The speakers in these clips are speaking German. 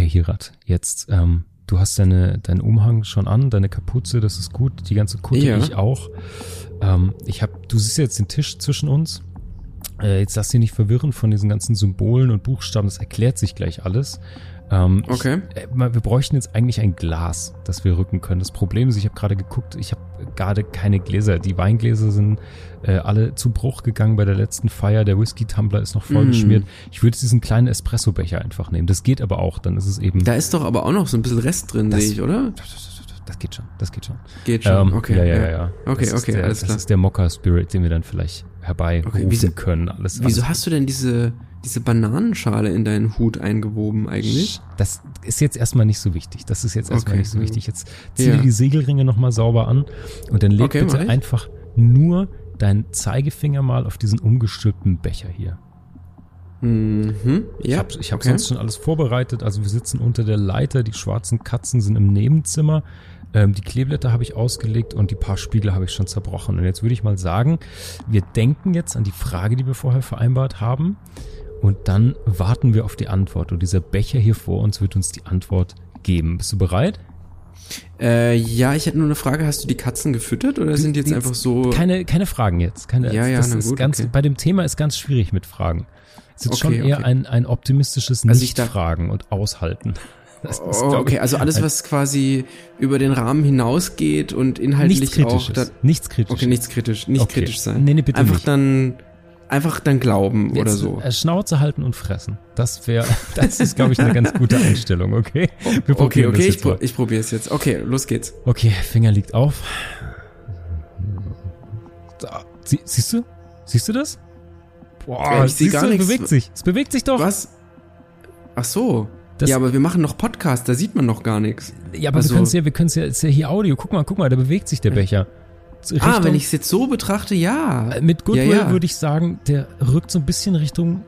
Okay, Hirat, jetzt, ähm, du hast deine, deinen Umhang schon an, deine Kapuze, das ist gut, die ganze Kutte, Ja. ich auch. Ähm, ich hab, du siehst jetzt den Tisch zwischen uns. Äh, jetzt lass dich nicht verwirren von diesen ganzen Symbolen und Buchstaben, das erklärt sich gleich alles. Ähm, Okay. Ich, äh, wir bräuchten jetzt eigentlich ein Glas, das wir rücken können. Das Problem ist, ich habe gerade geguckt, ich habe gerade keine Gläser. Die Weingläser sind äh, alle zu Bruch gegangen bei der letzten Feier. Der Whisky-Tumbler ist noch voll Mm. geschmiert. Ich würde diesen kleinen Espressobecher einfach nehmen. Das geht aber auch. Dann ist es eben. Da ist doch aber auch noch so ein bisschen Rest drin, Das- sehe ich, oder? Das geht schon. Das geht schon. Geht schon. Ähm, okay. Ja, ja, ja. ja. Okay, das ist okay, der, alles Das klar. ist der Mokka-Spirit, den wir dann vielleicht herbeirufen Okay, wieso- können. Alles, Wieso alles hast du denn diese, diese Bananenschale in deinen Hut eingewoben eigentlich? Das ist jetzt erstmal nicht so wichtig. Das ist jetzt erstmal Okay. nicht so wichtig. Jetzt zieh Ja. die Segelringe nochmal sauber an und dann leg Okay, bitte ich. einfach nur deinen Zeigefinger mal auf diesen umgestülpten Becher hier. Mhm. Ich Ja. habe ich hab okay. sonst schon alles vorbereitet. Also wir sitzen unter der Leiter, die schwarzen Katzen sind im Nebenzimmer. Ähm, die Kleeblätter habe ich ausgelegt und die paar Spiegel habe ich schon zerbrochen. Und jetzt würde ich mal sagen, wir denken jetzt an die Frage, die wir vorher vereinbart haben. Und dann warten wir auf die Antwort. Und dieser Becher hier vor uns wird uns die Antwort geben. Bist du bereit? Äh, ja, ich hätte nur eine Frage. Hast du die Katzen gefüttert oder sind die jetzt einfach so? Keine, keine Fragen jetzt. Keine, Ja, ja, das ist gut, ganz, okay. Bei dem Thema ist ganz schwierig mit Fragen. Es ist Okay, schon eher okay. ein, ein optimistisches Also Nicht-Fragen und Aushalten. Das ist, Oh, okay, also alles, was quasi über den Rahmen hinausgeht und inhaltlich nichts auch. Da, nichts Kritisches. okay, nichts kritisch, nicht Okay. kritisch sein. Nee, nee, bitte einfach nicht. dann, einfach dann glauben oder Jetzt, so. äh, Schnauze halten und fressen. Das wäre, das ist, glaube ich, eine ganz gute Einstellung, okay? Wir Okay, probieren okay, das ich, pro, ich probiere es jetzt. Okay, los geht's. Okay, Finger liegt auf. Da, sie, siehst du? Siehst du das? Boah, ich seh siehst gar du, es nichts. bewegt sich. Es bewegt sich doch. Was? Ach so. Ja, aber wir machen noch Podcast, da sieht man noch gar nichts. Ja, aber Also- wir können es ja, wir können es ja, ist ja hier Audio. Guck mal, guck mal, da bewegt sich der Becher. Richtung, ah, wenn ich es jetzt so betrachte, ja. äh, mit Goodwill ja, ja. würde ich sagen, der rückt so ein bisschen Richtung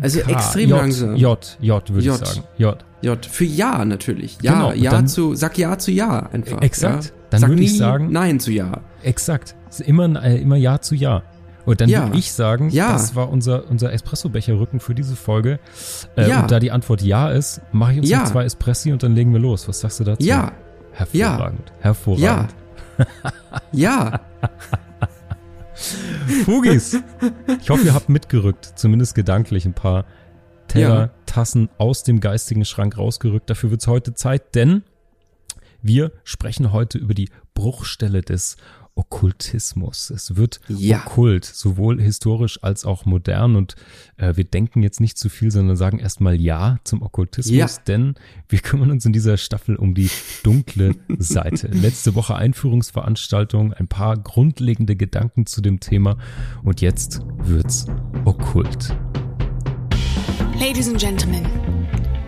Also K. extrem J, langsam. J, J würde ich sagen. J. J. Für Ja natürlich. Ja, Genau, Ja dann- zu, sag Ja zu Ja einfach. Exakt. Ja. Dann sag würde ich sagen- Nein zu Ja. Exakt. Immer, äh, immer Ja zu Ja. Und dann Ja. würde ich sagen, Ja. das war unser, unser Espresso-Becher-Rücken für diese Folge. Äh, Ja. Und da die Antwort Ja ist, mache ich uns noch zwei Espressi und dann legen wir los. Was sagst du dazu? Ja. Hervorragend. Hervorragend. Ja. Fugis. Ich hoffe, ihr habt mitgerückt, zumindest gedanklich ein paar Teller. Tassen aus dem geistigen Schrank rausgerückt. Dafür wird's heute Zeit, denn wir sprechen heute über die Bruchstelle des Okkultismus. Es wird Ja. okkult, sowohl historisch als auch modern. Und äh, wir denken jetzt nicht zu viel, sondern sagen erstmal Ja zum Okkultismus, Ja. denn wir kümmern uns in dieser Staffel um die dunkle Seite. Letzte Woche Einführungsveranstaltung, ein paar grundlegende Gedanken zu dem Thema und jetzt wird's okkult. Ladies and Gentlemen,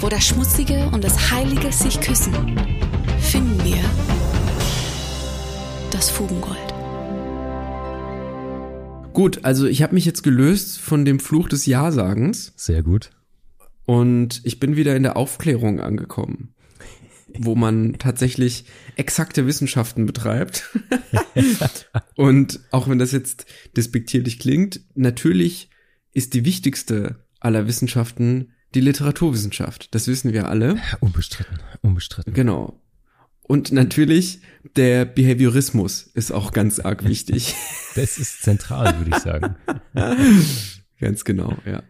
Wo das Schmutzige und das Heilige sich küssen, finden wir das Fugengold. Gut, also ich habe mich jetzt gelöst von dem Fluch des Ja-Sagens Sehr gut. und ich bin wieder in der Aufklärung angekommen, wo man tatsächlich exakte Wissenschaften betreibt. und auch wenn das jetzt despektierlich klingt, natürlich ist die wichtigste aller Wissenschaften die Literaturwissenschaft. Das wissen wir alle. Unbestritten, unbestritten. Genau. Und natürlich der Behaviorismus ist auch ganz arg wichtig. Das ist zentral, würde ich sagen. Ganz genau, ja.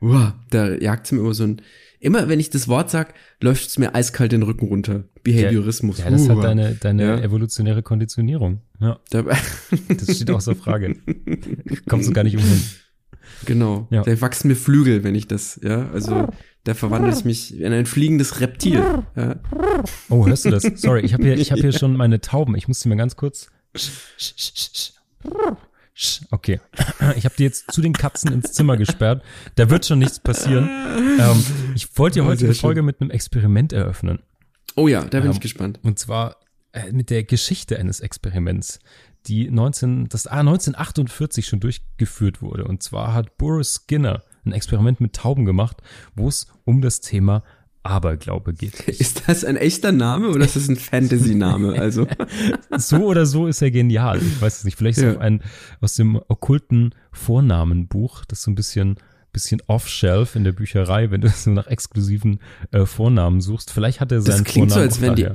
Uah, da jagt's mir immer so ein. Immer wenn ich das Wort sag, läuft's mir eiskalt den Rücken runter. Behaviorismus. Ja, das hat Uah. deine, deine Ja. evolutionäre Konditionierung. Ja, Da, das steht außer Frage. Kommst du gar nicht umhin. Genau. Ja. Da wachsen mir Flügel, wenn ich das, ja. Also da verwandle ich mich in ein fliegendes Reptil. Ja. Oh, hörst du das? Sorry, ich habe hier, ich habe hier schon meine Tauben. Ich muss die mal ganz kurz. Okay, ich habe die jetzt zu den Katzen ins Zimmer gesperrt. Da wird schon nichts passieren. Ähm, ich wollte ja heute die schön. Folge mit einem Experiment eröffnen. Oh ja, da bin Ähm, ich gespannt. Und zwar äh, mit der Geschichte eines Experiments, die 19, das ah, 1948 schon durchgeführt wurde. Und zwar hat Boris Skinner ein Experiment mit Tauben gemacht, wo es um das Thema Aberglaube geht. Ist das ein echter Name oder ist das ein Fantasy-Name? Also, So oder so ist er genial. Ich weiß es nicht. Vielleicht ist Ja. ein aus dem okkulten Vornamenbuch, das so ein bisschen bisschen off-shelf in der Bücherei, wenn du so nach exklusiven äh, Vornamen suchst. Vielleicht hat er seinen klingt so, Vornamen als auch wenn die-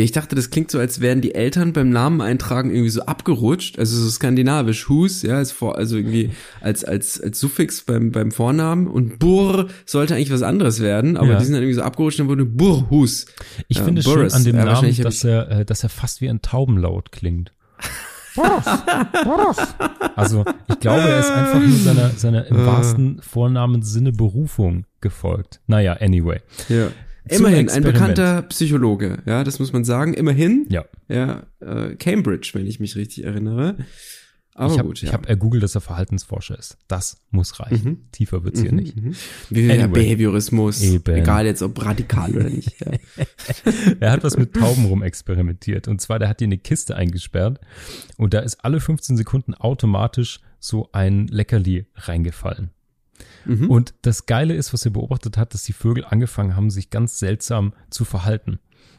daher. ich dachte, das klingt so, als wären die Eltern beim Namen eintragen irgendwie so abgerutscht, also so skandinavisch. Hus, ja, als vor, also irgendwie als, als, als Suffix beim, beim Vornamen und Burr sollte eigentlich was anderes werden, aber Ja. die sind dann irgendwie so abgerutscht und wurde Burrhus. Ich Ja, finde Boris. schön an dem Ja, Namen, dass er, äh, dass er fast wie ein Taubenlaut klingt. also ich glaube, er ist einfach nur seiner, seiner im Äh. wahrsten Vornamenssinne Berufung gefolgt. Naja, anyway. Ja. Immerhin, ein bekannter Psychologe, ja, das muss man sagen. Immerhin, Ja, ja, äh, Cambridge, wenn ich mich richtig erinnere. Aber ich habe gut, ja. ich hab ergoogelt, dass er Verhaltensforscher ist. Das muss reichen. Tiefer wird's hier nicht. Mhm. Wie Anyway. Behaviorismus, Eben. egal jetzt ob radikal oder nicht. Ja. Er hat was mit Tauben rum experimentiert. Und zwar, der hat die in eine Kiste eingesperrt und da ist alle 15 Sekunden automatisch so ein Leckerli reingefallen. Mhm. Und das Geile ist, was er beobachtet hat, dass die Vögel angefangen haben, sich ganz seltsam zu verhalten.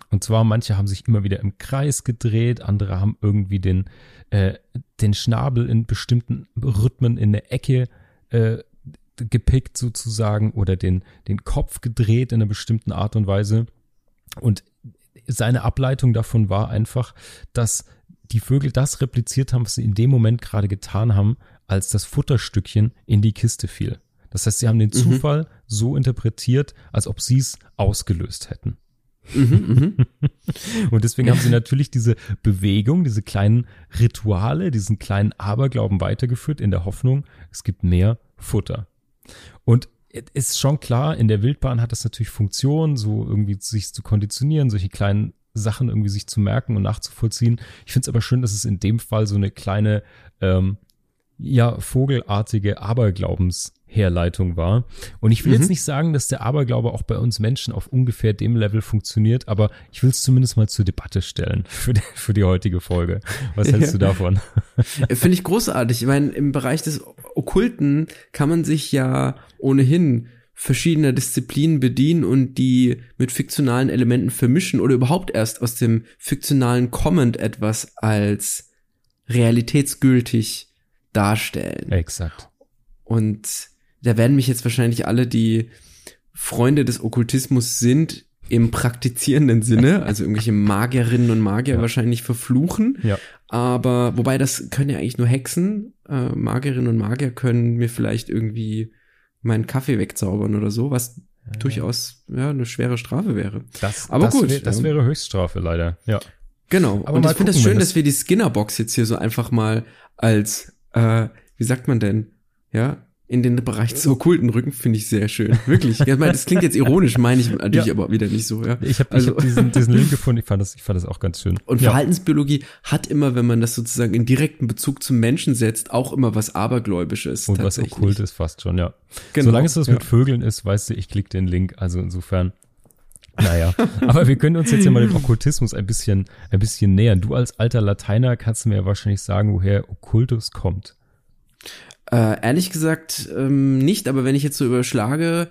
Und zwar, manche haben sich immer wieder im Kreis gedreht, andere haben irgendwie den, äh, den Schnabel in bestimmten Rhythmen in der Ecke äh, gepickt sozusagen oder den, den Kopf gedreht in einer bestimmten Art und Weise. Und seine Ableitung davon war einfach, dass die Vögel das repliziert haben, was sie in dem Moment gerade getan haben, als das Futterstückchen in die Kiste fiel. Das heißt, sie haben den Zufall so interpretiert, als ob sie es ausgelöst hätten. Und deswegen haben sie natürlich diese Bewegung, diese kleinen Rituale, diesen kleinen Aberglauben weitergeführt in der Hoffnung, es gibt mehr Futter. Und es ist schon klar, in der Wildbahn hat das natürlich Funktion, so irgendwie sich zu konditionieren, solche kleinen Sachen irgendwie sich zu merken und nachzuvollziehen. Ich finde es aber schön, dass es in dem Fall so eine kleine, ähm, ja, vogelartige Aberglaubensherleitung war. Und ich will jetzt nicht sagen, dass der Aberglaube auch bei uns Menschen auf ungefähr dem Level funktioniert, aber ich will es zumindest mal zur Debatte stellen für die, für die heutige Folge. Was hältst Ja. du davon? Finde ich großartig. Ich meine, im Bereich des Okkulten kann man sich ja ohnehin verschiedener Disziplinen bedienen und die mit fiktionalen Elementen vermischen oder überhaupt erst aus dem fiktionalen kommend etwas als realitätsgültig darstellen. Exakt. Und da werden mich jetzt wahrscheinlich alle, die Freunde des Okkultismus sind, im praktizierenden Sinne, also irgendwelche Magierinnen und Magier Ja. wahrscheinlich verfluchen. Ja. Aber wobei das können ja eigentlich nur Hexen. Äh, Magierinnen und Magier können mir vielleicht irgendwie meinen Kaffee wegzaubern oder so, was durchaus ja eine schwere Strafe wäre. Das, Aber das, gut, wär, das ja. wäre Höchststrafe leider. Ja. Genau. Aber und ich finde das schön, das- dass wir die Skinnerbox jetzt hier so einfach mal als, äh, wie sagt man denn, ja, in den Bereich des Okkulten rücken, finde ich sehr schön. Wirklich. Ich meine, das klingt jetzt ironisch, meine ich natürlich Ja. aber wieder nicht so, ja. Ich habe Also- hab diesen, diesen Link gefunden, ich fand das, ich fand das auch ganz schön. Und ja. Verhaltensbiologie hat immer, wenn man das sozusagen in direkten Bezug zum Menschen setzt, auch immer was Abergläubisches. Und was okkult ist fast schon, ja. Genau, Solange es das mit Vögeln ist, weißt du, ich klicke den Link, also insofern. Naja, aber wir können uns jetzt ja mal dem Okkultismus ein bisschen, ein bisschen nähern. Du als alter Lateiner kannst du mir ja wahrscheinlich sagen, woher Okkultus kommt. Äh, ehrlich gesagt ähm, nicht, aber wenn ich jetzt so überschlage,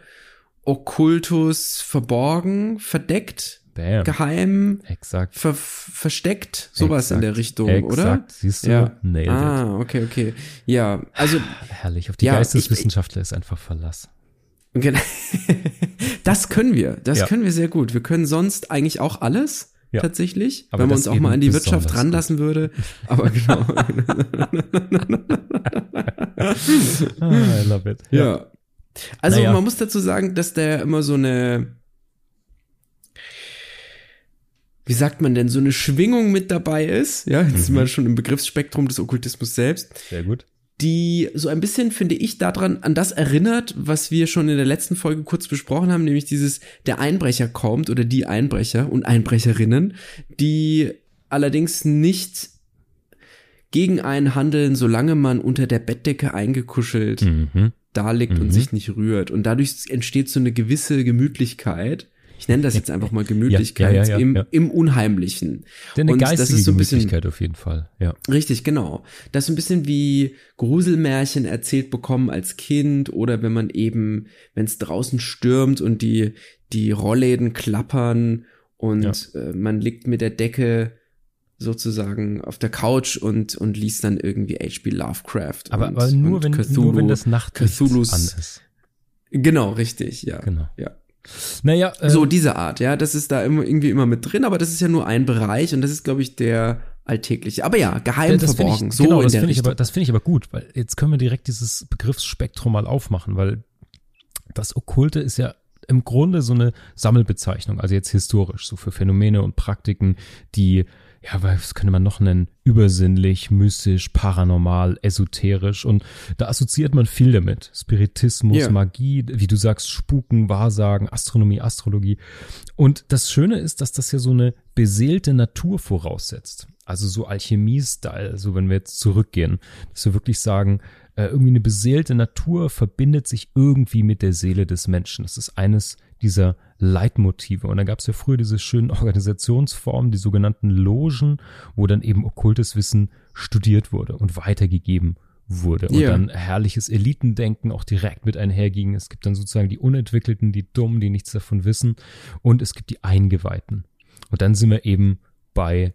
Okkultus verborgen, verdeckt, Bam. geheim, Exakt. ver versteckt, sowas Exakt. in der Richtung, Exakt. oder? Siehst du? Ja. Nailed it. Ah, okay, okay. Ja, also Herrlich. Auf die Ja, Geisteswissenschaftler ist einfach Verlass. genau. das können wir, das Ja. können wir sehr gut. Wir können sonst eigentlich auch alles. Ja. Tatsächlich, Aber wenn man uns auch mal an die Wirtschaft ranlassen würde. Aber genau. Ah, I love it. Ja. Also Naja. man muss dazu sagen, dass der immer so eine, wie sagt man denn, so eine Schwingung mit dabei ist. Ja, jetzt Mhm. sind wir schon im Begriffsspektrum des Okkultismus selbst, Sehr gut. Die so ein bisschen, finde ich, daran, an das erinnert, was wir schon in der letzten Folge kurz besprochen haben, nämlich dieses, der Einbrecher kommt oder die Einbrecher und Einbrecherinnen, die allerdings nicht gegen einen handeln, solange man unter der Bettdecke eingekuschelt Mhm. da liegt Mhm. und sich nicht rührt. Und dadurch entsteht so eine gewisse Gemütlichkeit, Ich nenne das jetzt einfach mal Gemütlichkeit Ja, ja, ja, im, im Unheimlichen. Denn eine Und das geistige ist so ein bisschen- Gemütlichkeit auf jeden Fall. Ja. Richtig, genau. Das ist so ein bisschen wie Gruselmärchen erzählt bekommen als Kind oder wenn man eben, wenn es draußen stürmt und die, die Rollläden klappern und äh, man liegt mit der Decke sozusagen auf der Couch und, und liest dann irgendwie H.P. Lovecraft. Aber, und, aber nur, und wenn, Cthulhu. nur wenn das Nachtlicht Cthulhus- an ist. Genau, richtig, ja. Genau. Ja. Naja, äh, So diese Art, ja, das ist da immer, irgendwie immer mit drin, aber das ist ja nur ein Bereich und das ist, glaube ich, der alltägliche. Aber ja, geheim das verborgen, ich, so genau, in das finde ich aber, das finde ich aber gut, weil jetzt können wir direkt dieses Begriffsspektrum mal aufmachen, weil das Okkulte ist ja im Grunde so eine Sammelbezeichnung, also jetzt historisch, so für Phänomene und Praktiken, die, ja, was könnte man noch nennen? Übersinnlich, mystisch, paranormal, esoterisch und da assoziiert man viel damit. Spiritismus, Ja. Magie, wie du sagst, Spuken, Wahrsagen, Astronomie, Astrologie. Und das Schöne ist, dass das ja so eine beseelte Natur voraussetzt. Also so Alchemie-Style, so wenn wir jetzt zurückgehen, dass wir wirklich sagen, äh, irgendwie eine beseelte Natur verbindet sich irgendwie mit der Seele des Menschen. Das ist eines dieser Leitmotive. Und da gab es ja früher diese schönen Organisationsformen, die sogenannten Logen, wo dann eben okkultes Wissen studiert wurde und weitergegeben wurde. Und Ja. dann herrliches Elitendenken auch direkt mit einherging. Es gibt dann sozusagen die Unentwickelten, die Dummen, die nichts davon wissen. Und es gibt die Eingeweihten. Und dann sind wir eben bei,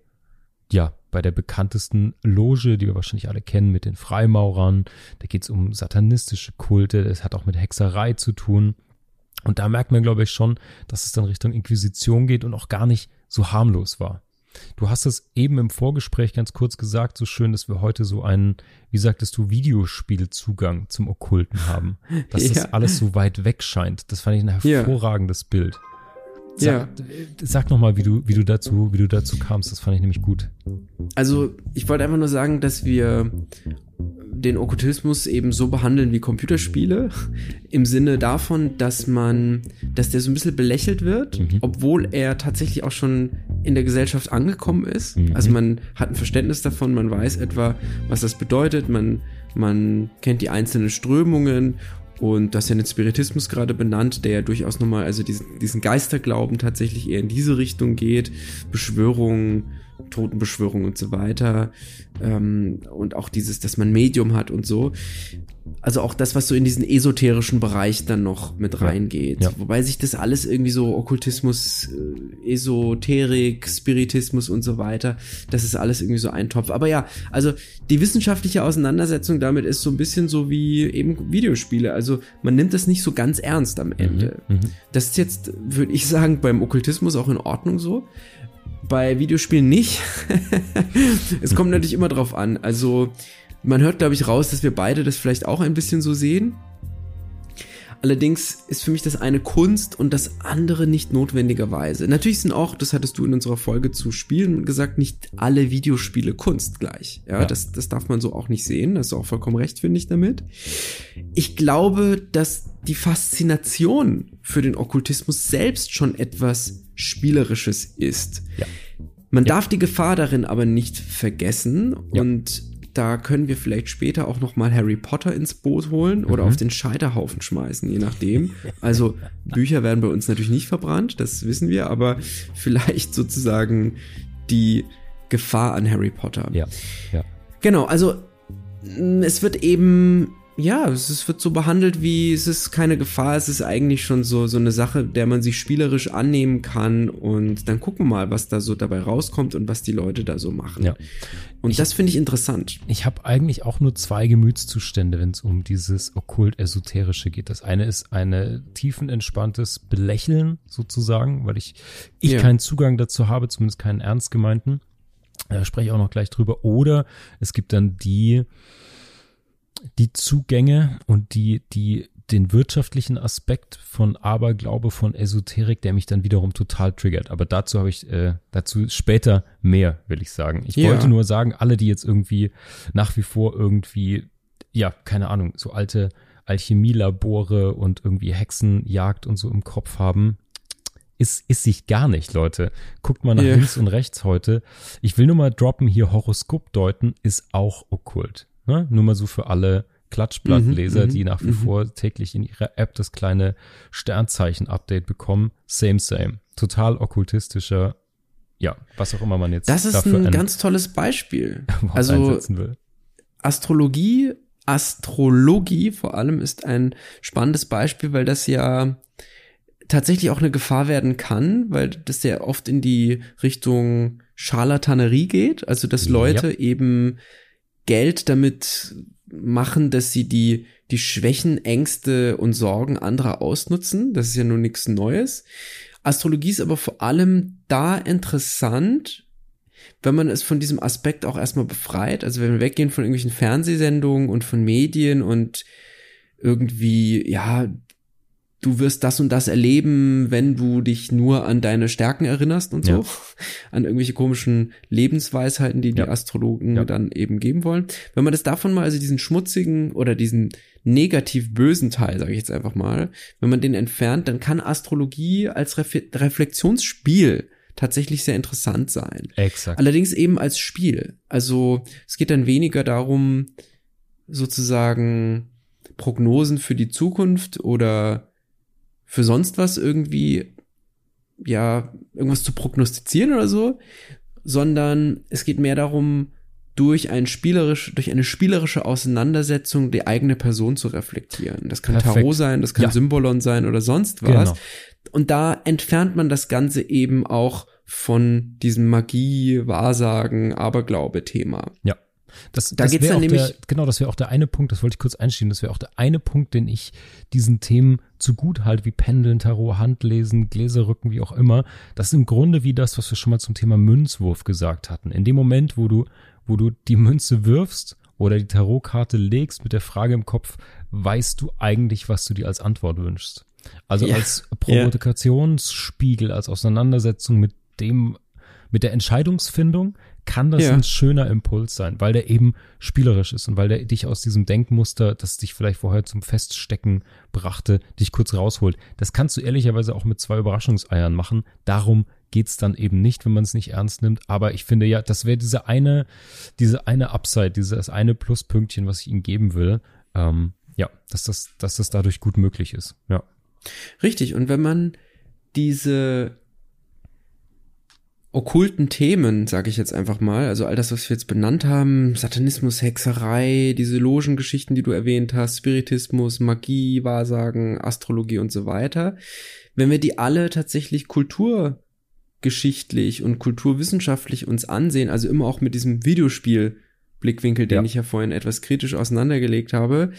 ja, bei der bekanntesten Loge, die wir wahrscheinlich alle kennen, mit den Freimaurern. Da geht es um satanistische Kulte. Das hat auch mit Hexerei zu tun. Und da merkt man, glaube ich, schon, dass es dann Richtung Inquisition geht und auch gar nicht so harmlos war. Du hast es eben im Vorgespräch ganz kurz gesagt, so schön, dass wir heute so einen, wie sagtest du, Videospielzugang zum Okkulten haben. Dass Ja. das alles so weit weg scheint. Das fand ich ein Ja. hervorragendes Bild. Ja. Sag, sag noch mal, wie du, wie du dazu, wie du dazu kamst. Das fand ich nämlich gut. Also, ich wollte einfach nur sagen, dass wir den Okkultismus eben so behandeln wie Computerspiele, im Sinne davon, dass man, dass der so ein bisschen belächelt wird, Mhm. obwohl er tatsächlich auch schon in der Gesellschaft angekommen ist. Mhm. Also man hat ein Verständnis davon, man weiß etwa, was das bedeutet, man, man kennt die einzelnen Strömungen und das ist ja den Spiritismus gerade benannt, der ja durchaus nochmal, also diesen, diesen Geisterglauben tatsächlich eher in diese Richtung geht, Beschwörungen, Totenbeschwörung und so weiter. Ähm, und auch dieses, dass man Medium hat und so. Also auch das, was so in diesen esoterischen Bereich dann noch mit reingeht. ja. Wobei sich das alles irgendwie so Okkultismus, äh, Esoterik, Spiritismus und so weiter, das ist alles irgendwie so ein Topf. Aber ja, also die wissenschaftliche Auseinandersetzung damit ist so ein bisschen so wie eben Videospiele. Also man nimmt das nicht so ganz ernst am Ende. Mhm. Das ist jetzt, würde ich sagen, beim Okkultismus auch in Ordnung so. Bei Videospielen nicht. es kommt natürlich immer drauf an. Also, man hört, glaube ich, raus, dass wir beide das vielleicht auch ein bisschen so sehen. Allerdings ist für mich das eine Kunst und das andere nicht notwendigerweise. Natürlich sind auch, das hattest du in unserer Folge zu Spielen gesagt, nicht alle Videospiele Kunst gleich. Ja, Ja. Das, das darf man so auch nicht sehen. Das ist auch vollkommen recht, finde ich damit. Ich glaube, dass die Faszination für den Okkultismus selbst schon etwas Spielerisches ist. Ja. Man darf die Gefahr darin aber nicht vergessen Ja. und da können wir vielleicht später auch noch mal Harry Potter ins Boot holen oder Mhm. auf den Scheiterhaufen schmeißen, je nachdem. Also Bücher werden bei uns natürlich nicht verbrannt, das wissen wir, aber vielleicht sozusagen die Gefahr an Harry Potter. Ja, ja. Genau, also es wird eben, ja, es wird so behandelt wie, es ist keine Gefahr, es ist eigentlich schon so, so eine Sache, der man sich spielerisch annehmen kann und dann gucken wir mal, was da so dabei rauskommt und was die Leute da so machen. Ja. Und Ich- das finde ich interessant. Ich habe eigentlich auch nur zwei Gemütszustände, wenn es um dieses okkult-esoterische geht. Das eine ist eine tiefenentspanntes Belächeln sozusagen, weil ich, ich Ja. keinen Zugang dazu habe, zumindest keinen ernst gemeinten. Da spreche ich auch noch gleich drüber. Oder es gibt dann die, die Zugänge und die, die, den wirtschaftlichen Aspekt von Aberglaube, von Esoterik, der mich dann wiederum total triggert. Aber dazu habe ich, äh, dazu später mehr, will ich sagen. Ich Ja. wollte nur sagen, alle, die jetzt irgendwie nach wie vor irgendwie, ja, keine Ahnung, so alte Alchemielabore und irgendwie Hexenjagd und so im Kopf haben, ist, ist sich gar nicht, Leute. Guckt mal nach Ja. links und rechts heute. Ich will nur mal droppen, hier Horoskop deuten ist auch okkult. Ne? Nur mal so für alle, Klatschblattleser, Mhm, die mhm, nach wie mhm. vor täglich in ihrer App das kleine Sternzeichen-Update bekommen. Same, same. Total okkultistischer, ja, was auch immer man jetzt Das ist dafür ein ganz tolles Beispiel. Also. Astrologie, Astrologie vor allem ist ein spannendes Beispiel, weil das ja tatsächlich auch eine Gefahr werden kann, weil das ja oft in die Richtung Scharlatanerie geht, also dass Ja. Leute eben Geld damit machen, dass sie die die Schwächen, Ängste und Sorgen anderer ausnutzen. Das ist ja nun nichts Neues. Astrologie ist aber vor allem da interessant, wenn man es von diesem Aspekt auch erstmal befreit, also wenn wir weggehen von irgendwelchen Fernsehsendungen und von Medien und irgendwie, ja, du wirst das und das erleben, wenn du dich nur an deine Stärken erinnerst und so, Ja. an irgendwelche komischen Lebensweisheiten, die die Ja. Astrologen Ja. dann eben geben wollen. Wenn man das davon mal, also diesen schmutzigen oder diesen negativ bösen Teil, sage ich jetzt einfach mal, wenn man den entfernt, dann kann Astrologie als Ref Reflexionsspiel tatsächlich sehr interessant sein. Exakt. Allerdings eben als Spiel. Also es geht dann weniger darum, sozusagen Prognosen für die Zukunft oder für sonst was irgendwie, ja, irgendwas zu prognostizieren oder so, sondern es geht mehr darum, durch ein spielerisch, durch eine spielerische Auseinandersetzung die eigene Person zu reflektieren. Das kann Perfekt. Tarot sein, das kann Ja. Symbolon sein oder sonst was. Genau. Und da entfernt man das Ganze eben auch von diesem Magie, Wahrsagen, Aberglaube-Thema. Ja. Das, Da das geht's dann nämlich- Der, genau, das wäre auch der eine Punkt, das wollte ich kurz einschieben, das wäre auch der eine Punkt, den ich diesen Themen zu gut halte, wie Pendeln, Tarot, Handlesen, Gläserrücken, wie auch immer. Das ist im Grunde wie das, was wir schon mal zum Thema Münzwurf gesagt hatten. In dem Moment, wo du, wo du die Münze wirfst oder die Tarotkarte legst mit der Frage im Kopf, weißt du eigentlich, was du dir als Antwort wünschst? Also Ja. als Provokationsspiegel, als Auseinandersetzung mit dem, mit der Entscheidungsfindung kann das Ja. ein schöner Impuls sein, weil der eben spielerisch ist und weil der dich aus diesem Denkmuster, das dich vielleicht vorher zum Feststecken brachte, dich kurz rausholt. Das kannst du ehrlicherweise auch mit zwei Überraschungseiern machen. Darum geht's dann eben nicht, wenn man es nicht ernst nimmt. Aber ich finde ja, das wäre diese eine, diese eine Upside, dieses eine Pluspünktchen, was ich ihnen geben will. Ähm, ja, dass das, dass das dadurch gut möglich ist. Ja. Richtig. Und wenn man diese okkulten Themen, sage ich jetzt einfach mal, also all das, was wir jetzt benannt haben, Satanismus, Hexerei, diese Logengeschichten, die du erwähnt hast, Spiritismus, Magie, Wahrsagen, Astrologie und so weiter, wenn wir die alle tatsächlich kulturgeschichtlich und kulturwissenschaftlich uns ansehen, also immer auch mit diesem Videospiel Blickwinkel, den Ja. ich ja vorhin etwas kritisch auseinandergelegt habe,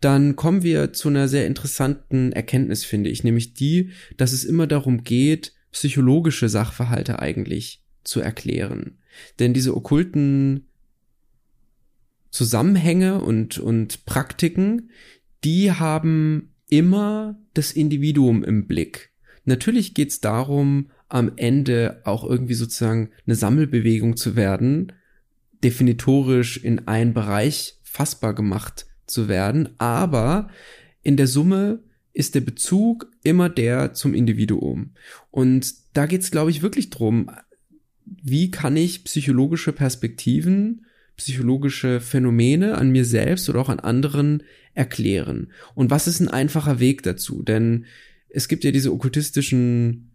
dann kommen wir zu einer sehr interessanten Erkenntnis, finde ich, nämlich die, dass es immer darum geht, psychologische Sachverhalte eigentlich zu erklären. Denn diese okkulten Zusammenhänge und, und Praktiken, die haben immer das Individuum im Blick. Natürlich geht es darum, am Ende auch irgendwie sozusagen eine Sammelbewegung zu werden, definitorisch in einen Bereich fassbar gemacht zu werden, aber in der Summe ist der Bezug immer der zum Individuum. Und da geht es, glaube ich, wirklich drum, wie kann ich psychologische Perspektiven, psychologische Phänomene an mir selbst oder auch an anderen erklären. Und was ist ein einfacher Weg dazu? Denn es gibt ja diese okkultistischen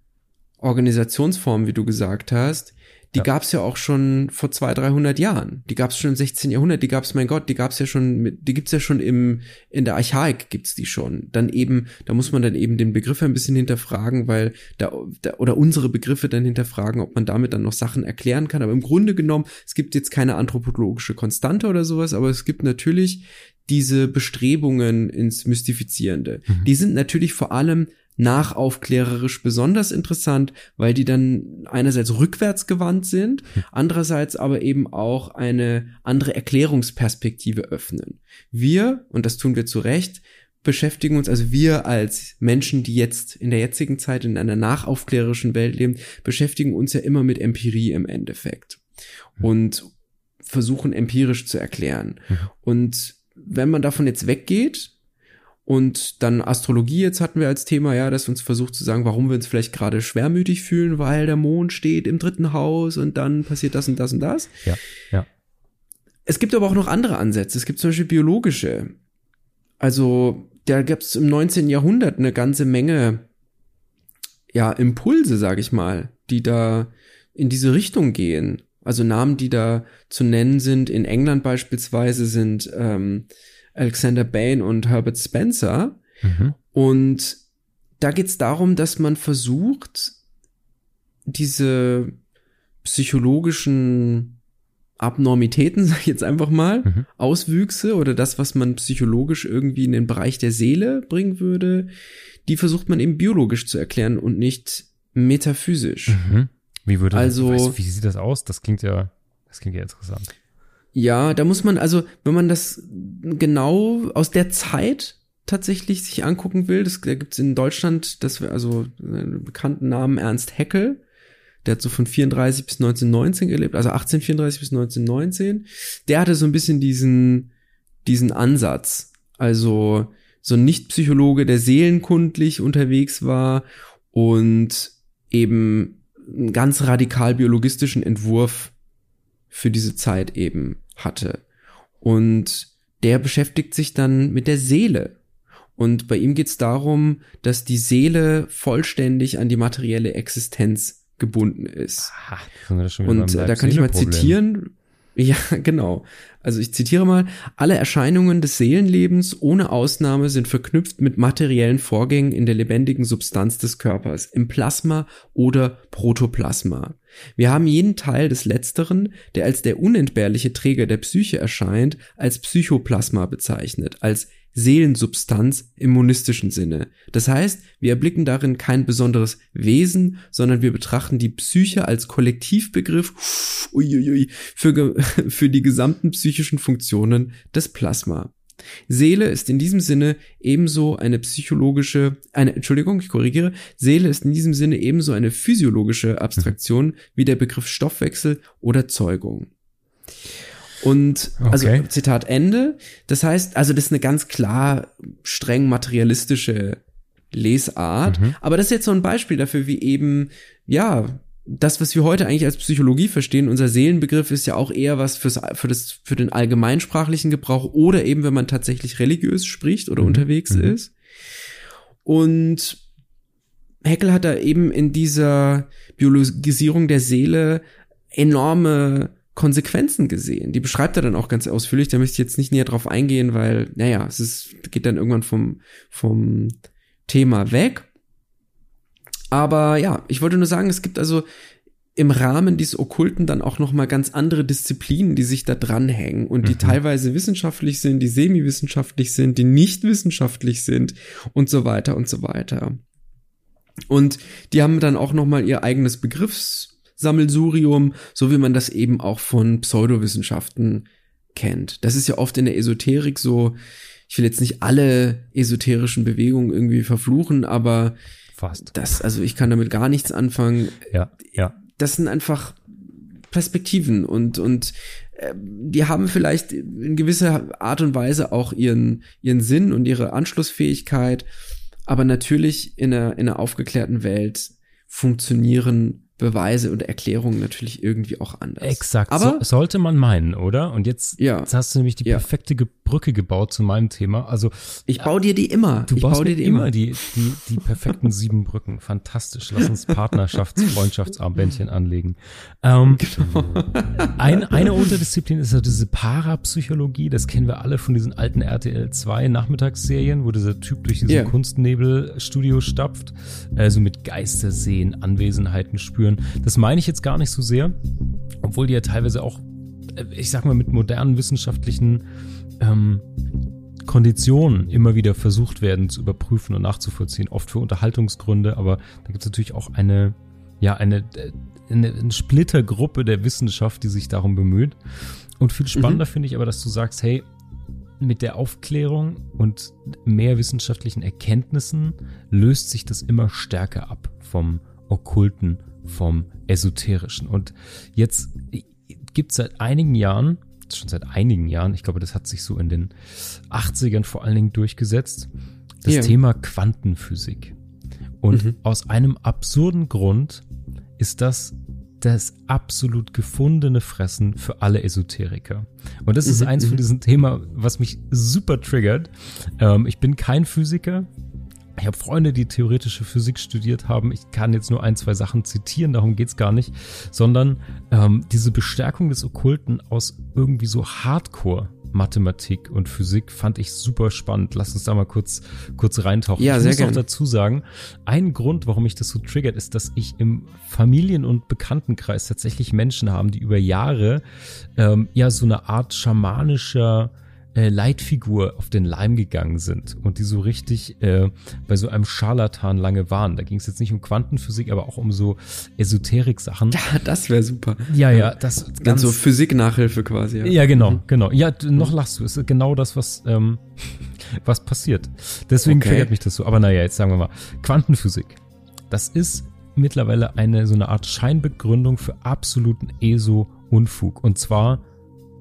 Organisationsformen, wie du gesagt hast, die Ja. gab es ja auch schon vor 200, 300 Jahren. Die gab es schon im 16. Jahrhundert, die gab es, mein Gott, die gab es ja schon, die gibt's ja schon im, in der Archaik gibt's die schon. Dann eben, da muss man dann eben den Begriff ein bisschen hinterfragen, weil da, da oder unsere Begriffe dann hinterfragen, ob man damit dann noch Sachen erklären kann. Aber im Grunde genommen, es gibt jetzt keine anthropologische Konstante oder sowas, aber es gibt natürlich diese Bestrebungen ins Mystifizierende. Mhm. Die sind natürlich vor allem nachaufklärerisch besonders interessant, weil die dann einerseits rückwärts gewandt sind, andererseits aber eben auch eine andere Erklärungsperspektive öffnen. Wir, und das tun wir zu Recht, beschäftigen uns, also wir als Menschen, die jetzt in der jetzigen Zeit in einer nachaufklärerischen Welt leben, beschäftigen uns ja immer mit Empirie im Endeffekt und versuchen empirisch zu erklären. Und wenn man davon jetzt weggeht und dann Astrologie jetzt hatten wir als Thema, ja, das uns versucht zu sagen, warum wir uns vielleicht gerade schwermütig fühlen, weil der Mond steht im dritten Haus und dann passiert das und das und das. Ja, ja. Es gibt aber auch noch andere Ansätze. Es gibt zum Beispiel biologische also da gab es im 19. Jahrhundert eine ganze Menge ja, Impulse, sag ich mal, die da in diese Richtung gehen. Also Namen, die da zu nennen sind, in England beispielsweise sind ähm, Alexander Bain und Herbert Spencer. Mhm. Und da geht's darum, dass man versucht, diese psychologischen Abnormitäten, sag ich jetzt einfach mal, mhm. Auswüchse oder das, was man psychologisch irgendwie in den Bereich der Seele bringen würde, die versucht man eben biologisch zu erklären und nicht metaphysisch. Mhm. Wie würde also, weißt, wie sieht das aus? Das klingt ja, das klingt ja interessant. Ja, da muss man also, wenn man das genau aus der Zeit tatsächlich sich angucken will, das, da gibt's in Deutschland, das also einen bekannten Namen Ernst Heckel, der hat so von 34 bis 1919 gelebt, also 1834 bis 1919. Der hatte so ein bisschen diesen diesen Ansatz, also so ein Nicht-Psychologe, der seelenkundlich unterwegs war und eben einen ganz radikal biologistischen Entwurf für diese Zeit eben hatte. Und der beschäftigt sich dann mit der Seele. Und bei ihm geht es darum, dass die Seele vollständig an die materielle Existenz gebunden ist. Aha, und da kann ich mal zitieren, ja, genau. Also ich zitiere mal, alle Erscheinungen des Seelenlebens ohne Ausnahme sind verknüpft mit materiellen Vorgängen in der lebendigen Substanz des Körpers, im Plasma oder Protoplasma. Wir haben jeden Teil des Letzteren, der als der unentbehrliche Träger der Psyche erscheint, als Psychoplasma bezeichnet, als Seelensubstanz im monistischen Sinne. Das heißt, wir erblicken darin kein besonderes Wesen, sondern wir betrachten die Psyche als Kollektivbegriff uiuiui, für, für die gesamten psychischen Funktionen des Plasma. Seele ist in diesem Sinne ebenso eine psychologische, eine, Entschuldigung, ich korrigiere, Seele ist in diesem Sinne ebenso eine physiologische Abstraktion wie der Begriff Stoffwechsel oder Zeugung. Und also okay. also Zitat Ende. Das heißt, also das ist eine ganz klar streng materialistische Lesart. Mhm. Aber das ist jetzt so ein Beispiel dafür, wie eben, ja, das, was wir heute eigentlich als Psychologie verstehen, unser Seelenbegriff ist ja auch eher was fürs, für, das, für den allgemeinsprachlichen Gebrauch oder eben, wenn man tatsächlich religiös spricht oder mhm. unterwegs mhm. ist. Und Heckel hat da eben in dieser Biologisierung der Seele enorme Konsequenzen gesehen. Die beschreibt er dann auch ganz ausführlich. Da möchte ich jetzt nicht näher drauf eingehen, weil, naja, es ist, geht dann irgendwann vom, vom Thema weg. Aber ja, ich wollte nur sagen, es gibt also im Rahmen dieses Okkulten dann auch noch mal ganz andere Disziplinen, die sich da dranhängen und die mhm. teilweise wissenschaftlich sind, die semi-wissenschaftlich sind, die nicht wissenschaftlich sind und so weiter und so weiter. Und die haben dann auch noch mal ihr eigenes Begriffs Sammelsurium, so wie man das eben auch von Pseudowissenschaften kennt. Das ist ja oft in der Esoterik so, ich will jetzt nicht alle esoterischen Bewegungen irgendwie verfluchen, aber fast. Das, also ich kann damit gar nichts anfangen. Ja, ja. Das sind einfach Perspektiven und, und äh, die haben vielleicht in gewisser Art und Weise auch ihren, ihren Sinn und ihre Anschlussfähigkeit, aber natürlich in einer, in einer aufgeklärten Welt funktionieren Beweise und Erklärungen natürlich irgendwie auch anders. Exakt. Aber so, sollte man meinen, oder? Und jetzt, ja, jetzt hast du nämlich die ja. perfekte Brücke gebaut zu meinem Thema. Also ich baue dir die immer. Du ich baust dir die immer die, die, die perfekten sieben Brücken. Fantastisch. Lass uns Partnerschafts-, Freundschaftsarmbändchen anlegen. Ähm, genau. ein, eine Unterdisziplin ist ja diese Parapsychologie. Das kennen wir alle von diesen alten RTL 2 Nachmittagsserien, wo dieser Typ durch diesen yeah. Kunstnebelstudio stapft. Also mit Geister sehen, Anwesenheiten spüren. Das meine ich jetzt gar nicht so sehr. Obwohl die ja teilweise auch, äh, ich sag mal, mit modernen wissenschaftlichen ähm, Konditionen immer wieder versucht werden zu überprüfen und nachzuvollziehen, oft für Unterhaltungsgründe, aber da gibt es natürlich auch eine, ja, eine, eine, eine Splittergruppe der Wissenschaft, die sich darum bemüht. Und viel spannender mhm. finde ich aber, dass du sagst, hey, mit der Aufklärung und mehr wissenschaftlichen Erkenntnissen löst sich das immer stärker ab vom Okkulten, vom Esoterischen. Und jetzt gibt es seit einigen Jahren schon seit einigen Jahren, ich glaube, das hat sich so in den 80ern vor allen Dingen durchgesetzt, das ja. Thema Quantenphysik. Und mhm. aus einem absurden Grund ist das das absolut gefundene Fressen für alle Esoteriker. Und das ist mhm, eins von mhm. diesen Themen, was mich super triggert. Ähm, ich bin kein Physiker. Ich habe Freunde, die theoretische Physik studiert haben. Ich kann jetzt nur ein, zwei Sachen zitieren, darum geht's gar nicht, sondern ähm, diese Bestärkung des Okkulten aus irgendwie so Hardcore Mathematik und Physik fand ich super spannend. Lass uns da mal kurz, kurz reintauchen. Ja, ich sehr muss gern. auch dazu sagen, ein Grund, warum mich das so triggert, ist, dass ich im Familien- und Bekanntenkreis tatsächlich Menschen haben, die über Jahre ähm, ja so eine Art schamanischer äh, Leitfigur auf den Leim gegangen sind und die so richtig äh, bei so einem Scharlatan lange waren. Da ging es jetzt nicht um Quantenphysik, aber auch um so Esoterik-Sachen. Ja, das wäre super. Ja, ja, das ganz, ganz so Physik-Nachhilfe quasi. Ja, ja genau, mhm. genau. Ja, noch lachst du. Es ist genau das, was ähm, was passiert. Deswegen okay. triggert mich das so. Aber naja, jetzt sagen wir mal Quantenphysik. Das ist mittlerweile eine so eine Art Scheinbegründung für absoluten ESO-Unfug. Und zwar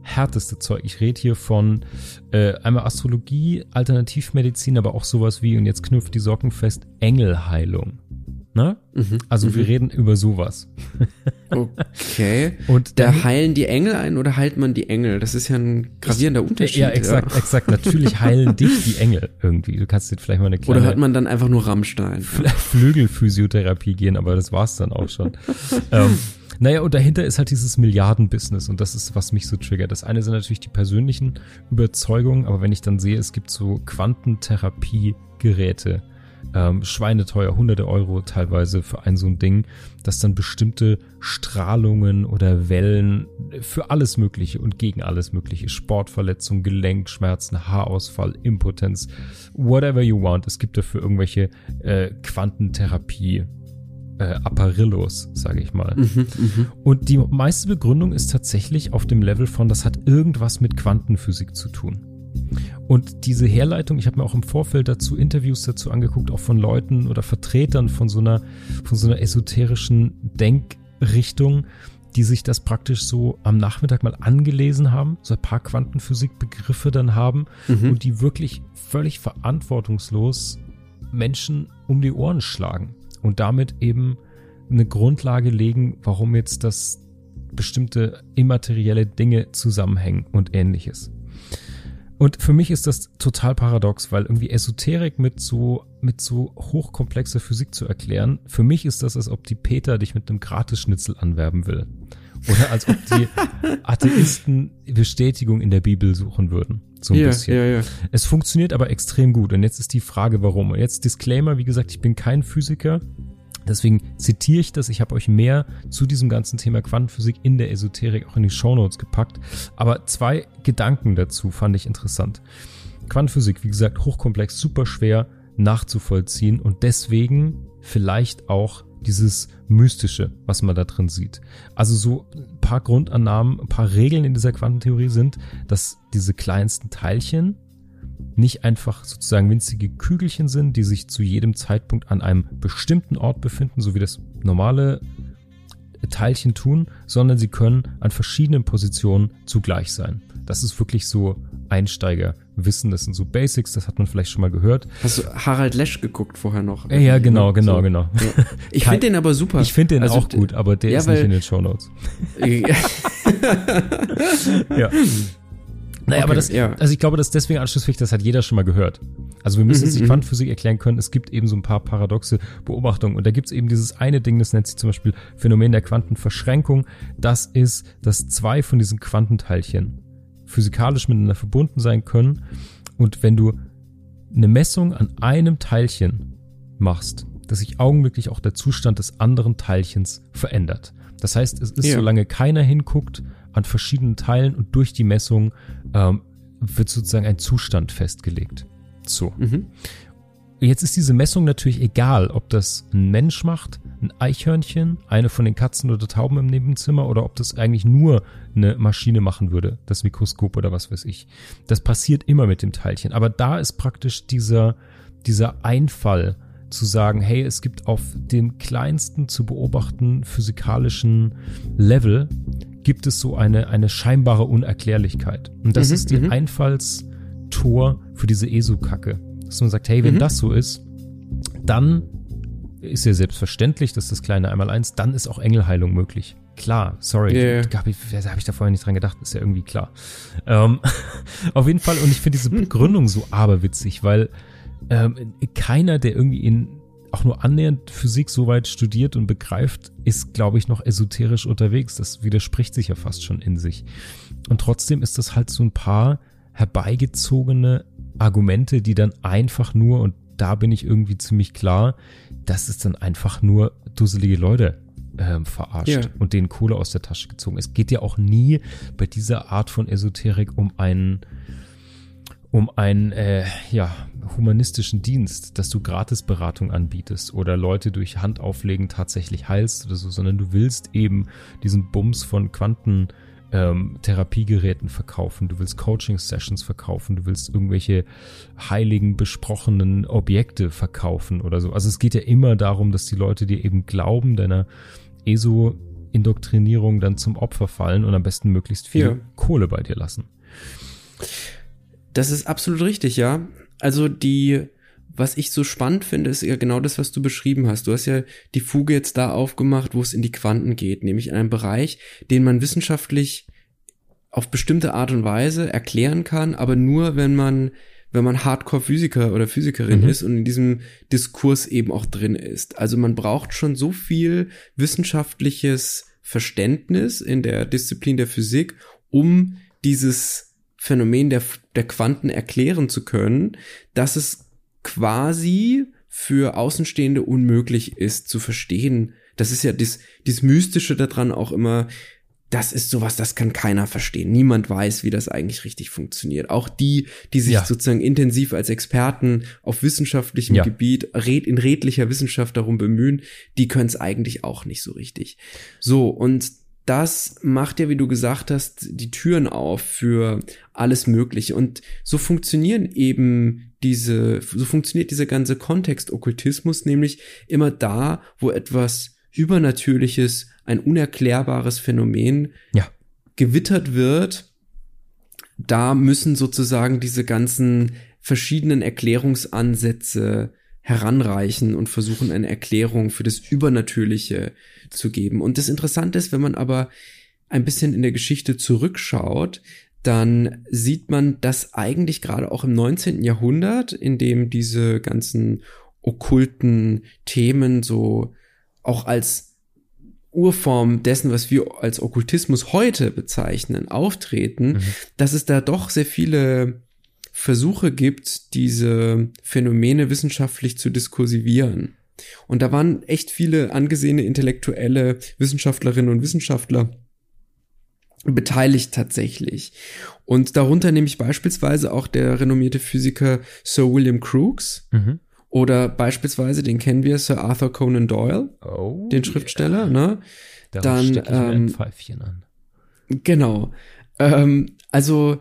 härteste Zeug. Ich rede hier von äh, einmal Astrologie, Alternativmedizin, aber auch sowas wie, und jetzt knüpft die Socken fest, Engelheilung. Ne? Mhm, also mhm. wir reden über sowas. okay. Und da heilen die Engel ein oder heilt man die Engel? Das ist ja ein gravierender Unterschied. Ja, exakt, ja. exakt. Natürlich heilen dich die Engel irgendwie. Du kannst dir vielleicht mal eine kleine... Oder hört man dann einfach nur Rammstein? Flügelphysiotherapie gehen, aber das war's dann auch schon. ähm, naja, und dahinter ist halt dieses Milliardenbusiness und das ist, was mich so triggert. Das eine sind natürlich die persönlichen Überzeugungen, aber wenn ich dann sehe, es gibt so Quantentherapie-Geräte, ähm, schweineteuer, hunderte Euro teilweise für ein so ein Ding, das dann bestimmte Strahlungen oder Wellen für alles Mögliche und gegen alles Mögliche, Sportverletzungen, Gelenkschmerzen, Haarausfall, Impotenz, whatever you want. Es gibt dafür irgendwelche äh, Quantentherapie äh, Apparillos, sage ich mal. Mhm, mh. Und die meiste Begründung ist tatsächlich auf dem Level von, das hat irgendwas mit Quantenphysik zu tun. Und diese Herleitung, ich habe mir auch im Vorfeld dazu Interviews dazu angeguckt, auch von Leuten oder Vertretern von so einer, von so einer esoterischen Denkrichtung, die sich das praktisch so am Nachmittag mal angelesen haben, so ein paar Quantenphysikbegriffe dann haben mhm. und die wirklich völlig verantwortungslos Menschen um die Ohren schlagen und damit eben eine Grundlage legen, warum jetzt das bestimmte immaterielle Dinge zusammenhängen und ähnliches. Und für mich ist das total paradox, weil irgendwie Esoterik mit so, mit so hochkomplexer Physik zu erklären, für mich ist das, als ob die Peter dich mit einem Gratisschnitzel anwerben will. Oder als ob die Atheisten Bestätigung in der Bibel suchen würden. So ein ja, bisschen. Ja, ja. Es funktioniert aber extrem gut. Und jetzt ist die Frage, warum. Und jetzt Disclaimer, wie gesagt, ich bin kein Physiker. Deswegen zitiere ich das. Ich habe euch mehr zu diesem ganzen Thema Quantenphysik in der Esoterik auch in die Shownotes gepackt. Aber zwei Gedanken dazu fand ich interessant. Quantenphysik, wie gesagt, hochkomplex, super schwer nachzuvollziehen und deswegen vielleicht auch dieses Mystische, was man da drin sieht. Also so ein paar Grundannahmen, ein paar Regeln in dieser Quantentheorie sind, dass diese kleinsten Teilchen nicht einfach sozusagen winzige Kügelchen sind, die sich zu jedem Zeitpunkt an einem bestimmten Ort befinden, so wie das normale Teilchen tun, sondern sie können an verschiedenen Positionen zugleich sein. Das ist wirklich so Einsteigerwissen. Das sind so Basics, das hat man vielleicht schon mal gehört. Hast du Harald Lesch geguckt vorher noch? Ja, genau, genau, so. genau. Ja. Ich finde den aber super. Ich finde den also, auch gut, aber der ja, ist nicht in den Show Notes. ja. Naja, okay, aber das, ja. also ich glaube, dass deswegen anschlussfähig, das hat jeder schon mal gehört. Also wir müssen mhm, jetzt die mhm. Quantenphysik erklären können. Es gibt eben so ein paar paradoxe Beobachtungen. Und da gibt es eben dieses eine Ding, das nennt sich zum Beispiel Phänomen der Quantenverschränkung. Das ist, dass zwei von diesen Quantenteilchen physikalisch miteinander verbunden sein können. Und wenn du eine Messung an einem Teilchen machst, dass sich augenblicklich auch der Zustand des anderen Teilchens verändert. Das heißt, es ist, ja. solange keiner hinguckt, an verschiedenen Teilen und durch die Messung ähm, wird sozusagen ein Zustand festgelegt. So. Mhm. Jetzt ist diese Messung natürlich egal, ob das ein Mensch macht, ein Eichhörnchen, eine von den Katzen oder Tauben im Nebenzimmer oder ob das eigentlich nur eine Maschine machen würde, das Mikroskop oder was weiß ich. Das passiert immer mit dem Teilchen. Aber da ist praktisch dieser, dieser Einfall zu sagen, hey, es gibt auf dem kleinsten zu beobachten physikalischen Level gibt es so eine, eine scheinbare Unerklärlichkeit. Und das mhm, ist die mhm. Einfallstor für diese ESO-Kacke. Dass man sagt, hey, wenn mhm. das so ist, dann ist ja selbstverständlich, dass das kleine Einmaleins, dann ist auch Engelheilung möglich. Klar, sorry, Yeah. da habe ich, da hab ich da vorher nicht dran gedacht, ist ja irgendwie klar. Ähm, auf jeden Fall, und ich finde diese Begründung so aberwitzig, weil ähm, keiner, der irgendwie in auch nur annähernd Physik so weit studiert und begreift, ist, glaube ich, noch esoterisch unterwegs. Das widerspricht sich ja fast schon in sich. Und trotzdem ist das halt so ein paar herbeigezogene Argumente, die dann einfach nur, und da bin ich irgendwie ziemlich klar, dass es dann einfach nur dusselige Leute ähm, verarscht Ja. und denen Kohle aus der Tasche gezogen. Es geht ja auch nie bei dieser Art von Esoterik um einen um einen äh, ja, humanistischen Dienst, dass du Gratisberatung anbietest oder Leute durch Handauflegen tatsächlich heilst oder so, sondern du willst eben diesen Bums von Quanten ähm, Therapiegeräten verkaufen, du willst Coaching-Sessions verkaufen, du willst irgendwelche heiligen besprochenen Objekte verkaufen oder so. Also es geht ja immer darum, dass die Leute dir eben glauben, deiner ESO-Indoktrinierung dann zum Opfer fallen und am besten möglichst viel Ja. Kohle bei dir lassen. Das ist absolut richtig, ja. Also die, was ich so spannend finde, ist ja genau das, was du beschrieben hast. Du hast ja die Fuge jetzt da aufgemacht, wo es in die Quanten geht, nämlich in einem Bereich, den man wissenschaftlich auf bestimmte Art und Weise erklären kann, aber nur, wenn man wenn man Hardcore-Physiker oder Physikerin Mhm. ist und in diesem Diskurs eben auch drin ist. Also man braucht schon so viel wissenschaftliches Verständnis in der Disziplin der Physik, um dieses Phänomen der, der Quanten erklären zu können, dass es quasi für Außenstehende unmöglich ist zu verstehen. Das ist ja das, das Mystische daran auch immer, das ist sowas, das kann keiner verstehen. Niemand weiß, wie das eigentlich richtig funktioniert. Auch die, die sich Ja. sozusagen intensiv als Experten auf wissenschaftlichem Ja. Gebiet, red, in redlicher Wissenschaft darum bemühen, die können es eigentlich auch nicht so richtig. So, und das macht ja, wie du gesagt hast, die Türen auf für alles Mögliche. Und so funktionieren eben diese, so funktioniert dieser ganze Kontext Okkultismus, nämlich immer da, wo etwas Übernatürliches, ein unerklärbares Phänomen Ja. gewittert wird, da müssen sozusagen diese ganzen verschiedenen Erklärungsansätze heranreichen und versuchen, eine Erklärung für das Übernatürliche zu geben. Und das Interessante ist, wenn man aber ein bisschen in der Geschichte zurückschaut, dann sieht man, dass eigentlich gerade auch im 19. Jahrhundert, in dem diese ganzen okkulten Themen so auch als Urform dessen, was wir als Okkultismus heute bezeichnen, auftreten, Mhm. dass es da doch sehr viele Versuche gibt, diese Phänomene wissenschaftlich zu diskursivieren. Und da waren echt viele angesehene intellektuelle Wissenschaftlerinnen und Wissenschaftler beteiligt tatsächlich. Und darunter nehme ich beispielsweise auch der renommierte Physiker Sir William Crookes Mhm. oder beispielsweise, den kennen wir, Sir Arthur Conan Doyle, Oh, den Schriftsteller, ne? Darauf Dann, stecke ich mir ein ähm, Pfeifchen an. Genau. Ähm, also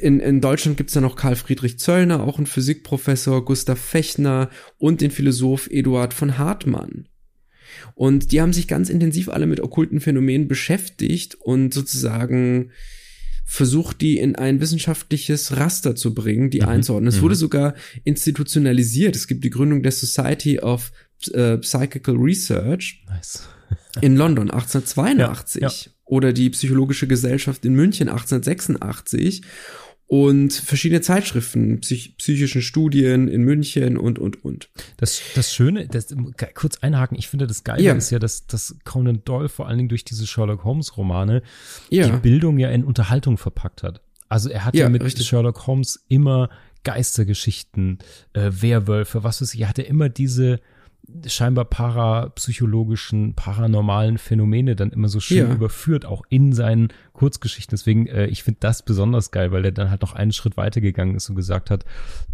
in, in Deutschland gibt's ja noch Karl Friedrich Zöllner, auch ein Physikprofessor, Gustav Fechner und den Philosoph Eduard von Hartmann. Und die haben sich ganz intensiv alle mit okkulten Phänomenen beschäftigt und sozusagen versucht, die in ein wissenschaftliches Raster zu bringen, die Mhm, einzuordnen. Es mhm. wurde sogar institutionalisiert. Es gibt die Gründung der Society of äh, Psychical Research, Nice. in London 1882 Ja, oder die Psychologische Gesellschaft in München 1886 und verschiedene Zeitschriften, psych psychischen Studien in München und, und, und. Das, das Schöne, das, kurz einhaken, ich finde das Geile Ja. ist ja, dass, dass Conan Doyle vor allen Dingen durch diese Sherlock Holmes Romane Ja, die Bildung ja in Unterhaltung verpackt hat. Also er hat ja, Ja, mit richtig. Sherlock Holmes immer Geistergeschichten, äh, Werwölfe, was weiß ich, er hatte immer diese scheinbar parapsychologischen, paranormalen Phänomene dann immer so schön Ja. überführt, auch in seinen Kurzgeschichten. Deswegen, äh, ich finde das besonders geil, weil er dann halt noch einen Schritt weitergegangen ist und gesagt hat,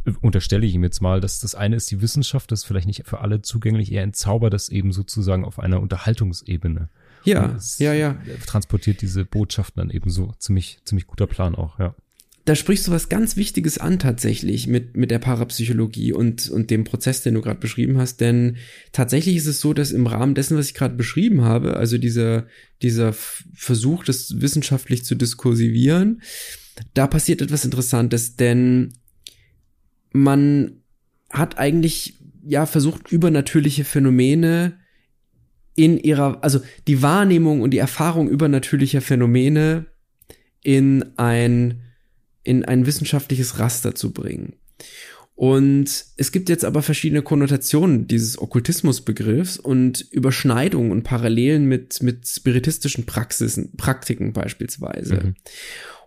äh, unterstelle ich ihm jetzt mal, dass das eine ist die Wissenschaft, das ist vielleicht nicht für alle zugänglich, er entzaubert das eben sozusagen auf einer Unterhaltungsebene. ja, ja, ja. Transportiert diese Botschaften dann eben so. Ziemlich, ziemlich guter Plan auch, ja. Da sprichst du was ganz Wichtiges an tatsächlich mit, mit der Parapsychologie und, und dem Prozess, den du gerade beschrieben hast. Denn tatsächlich ist es so, dass im Rahmen dessen, was ich gerade beschrieben habe, also dieser, dieser Versuch, das wissenschaftlich zu diskursivieren, da passiert etwas Interessantes, denn man hat eigentlich ja versucht übernatürliche Phänomene in ihrer, also die Wahrnehmung und die Erfahrung übernatürlicher Phänomene in ein, in ein wissenschaftliches Raster zu bringen. Und es gibt jetzt aber verschiedene Konnotationen dieses Okkultismusbegriffs und Überschneidungen und Parallelen mit, mit spiritistischen Praxisen, Praktiken beispielsweise. Mhm.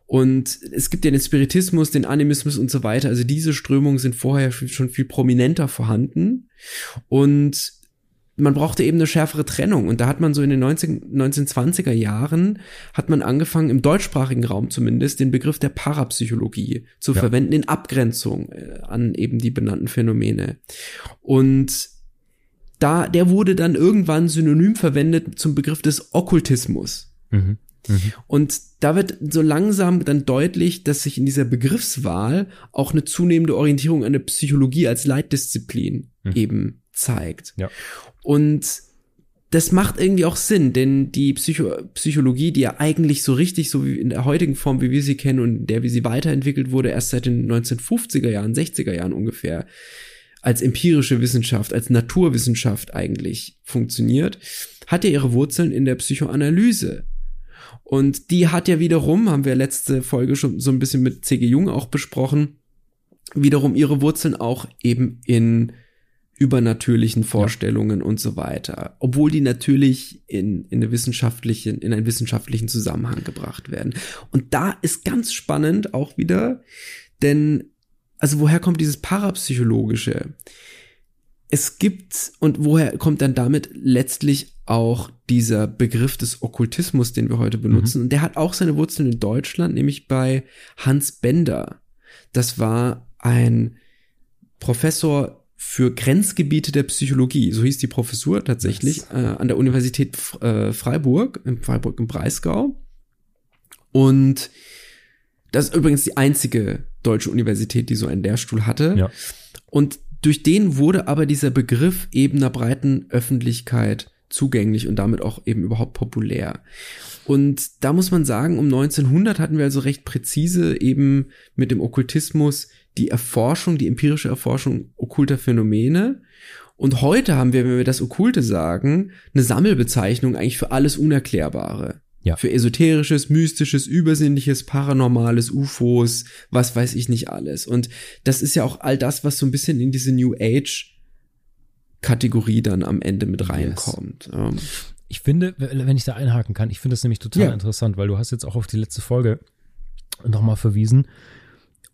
Und es gibt ja den Spiritismus, den Animismus und so weiter. Also diese Strömungen sind vorher schon viel prominenter vorhanden. Und man brauchte eben eine schärfere Trennung. Und da hat man so in den 19, 1920er Jahren, hat man angefangen, im deutschsprachigen Raum zumindest, den Begriff der Parapsychologie zu ja. verwenden in Abgrenzung äh, an eben die benannten Phänomene. Und da, der wurde dann irgendwann synonym verwendet zum Begriff des Okkultismus. Mhm. Mhm. Und da wird so langsam dann deutlich, dass sich in dieser Begriffswahl auch eine zunehmende Orientierung an der Psychologie als Leitdisziplin mhm. eben zeigt. Ja. Und das macht irgendwie auch Sinn, denn die Psycho Psychologie, die ja eigentlich so richtig, so wie in der heutigen Form, wie wir sie kennen und der wie sie weiterentwickelt wurde, erst seit den 1950er Jahren, 60er Jahren ungefähr, als empirische Wissenschaft, als Naturwissenschaft eigentlich funktioniert, hat ja ihre Wurzeln in der Psychoanalyse. Und die hat ja wiederum, haben wir letzte Folge schon so ein bisschen mit C.G. Jung auch besprochen, wiederum ihre Wurzeln auch eben in übernatürlichen Vorstellungen ja. und so weiter, obwohl die natürlich in, in, eine wissenschaftlichen, in einen wissenschaftlichen Zusammenhang gebracht werden. Und da ist ganz spannend auch wieder, denn, also woher kommt dieses Parapsychologische? Es gibt, und woher kommt dann damit letztlich auch dieser Begriff des Okkultismus, den wir heute benutzen? Mhm. Und der hat auch seine Wurzeln in Deutschland, nämlich bei Hans Bender. Das war ein Professor für Grenzgebiete der Psychologie. So hieß die Professur tatsächlich äh, an der Universität äh, Freiburg, in Freiburg im Breisgau. Und das ist übrigens die einzige deutsche Universität, die so einen Lehrstuhl hatte. Ja. Und durch den wurde aber dieser Begriff eben einer breiten Öffentlichkeit zugänglich und damit auch eben überhaupt populär. Und da muss man sagen, um 1900 hatten wir also recht präzise eben mit dem Okkultismus die Erforschung, die empirische Erforschung okkulter Phänomene. Und heute haben wir, wenn wir das Okkulte sagen, eine Sammelbezeichnung eigentlich für alles Unerklärbare. Ja. Für esoterisches, mystisches, übersinnliches, paranormales, UFOs, was weiß ich nicht alles. Und das ist ja auch all das, was so ein bisschen in diese New Age Kategorie dann am Ende mit reinkommt. Yes. Um. Ich finde, wenn ich da einhaken kann, ich finde das nämlich total ja. interessant, weil du hast jetzt auch auf die letzte Folge nochmal verwiesen.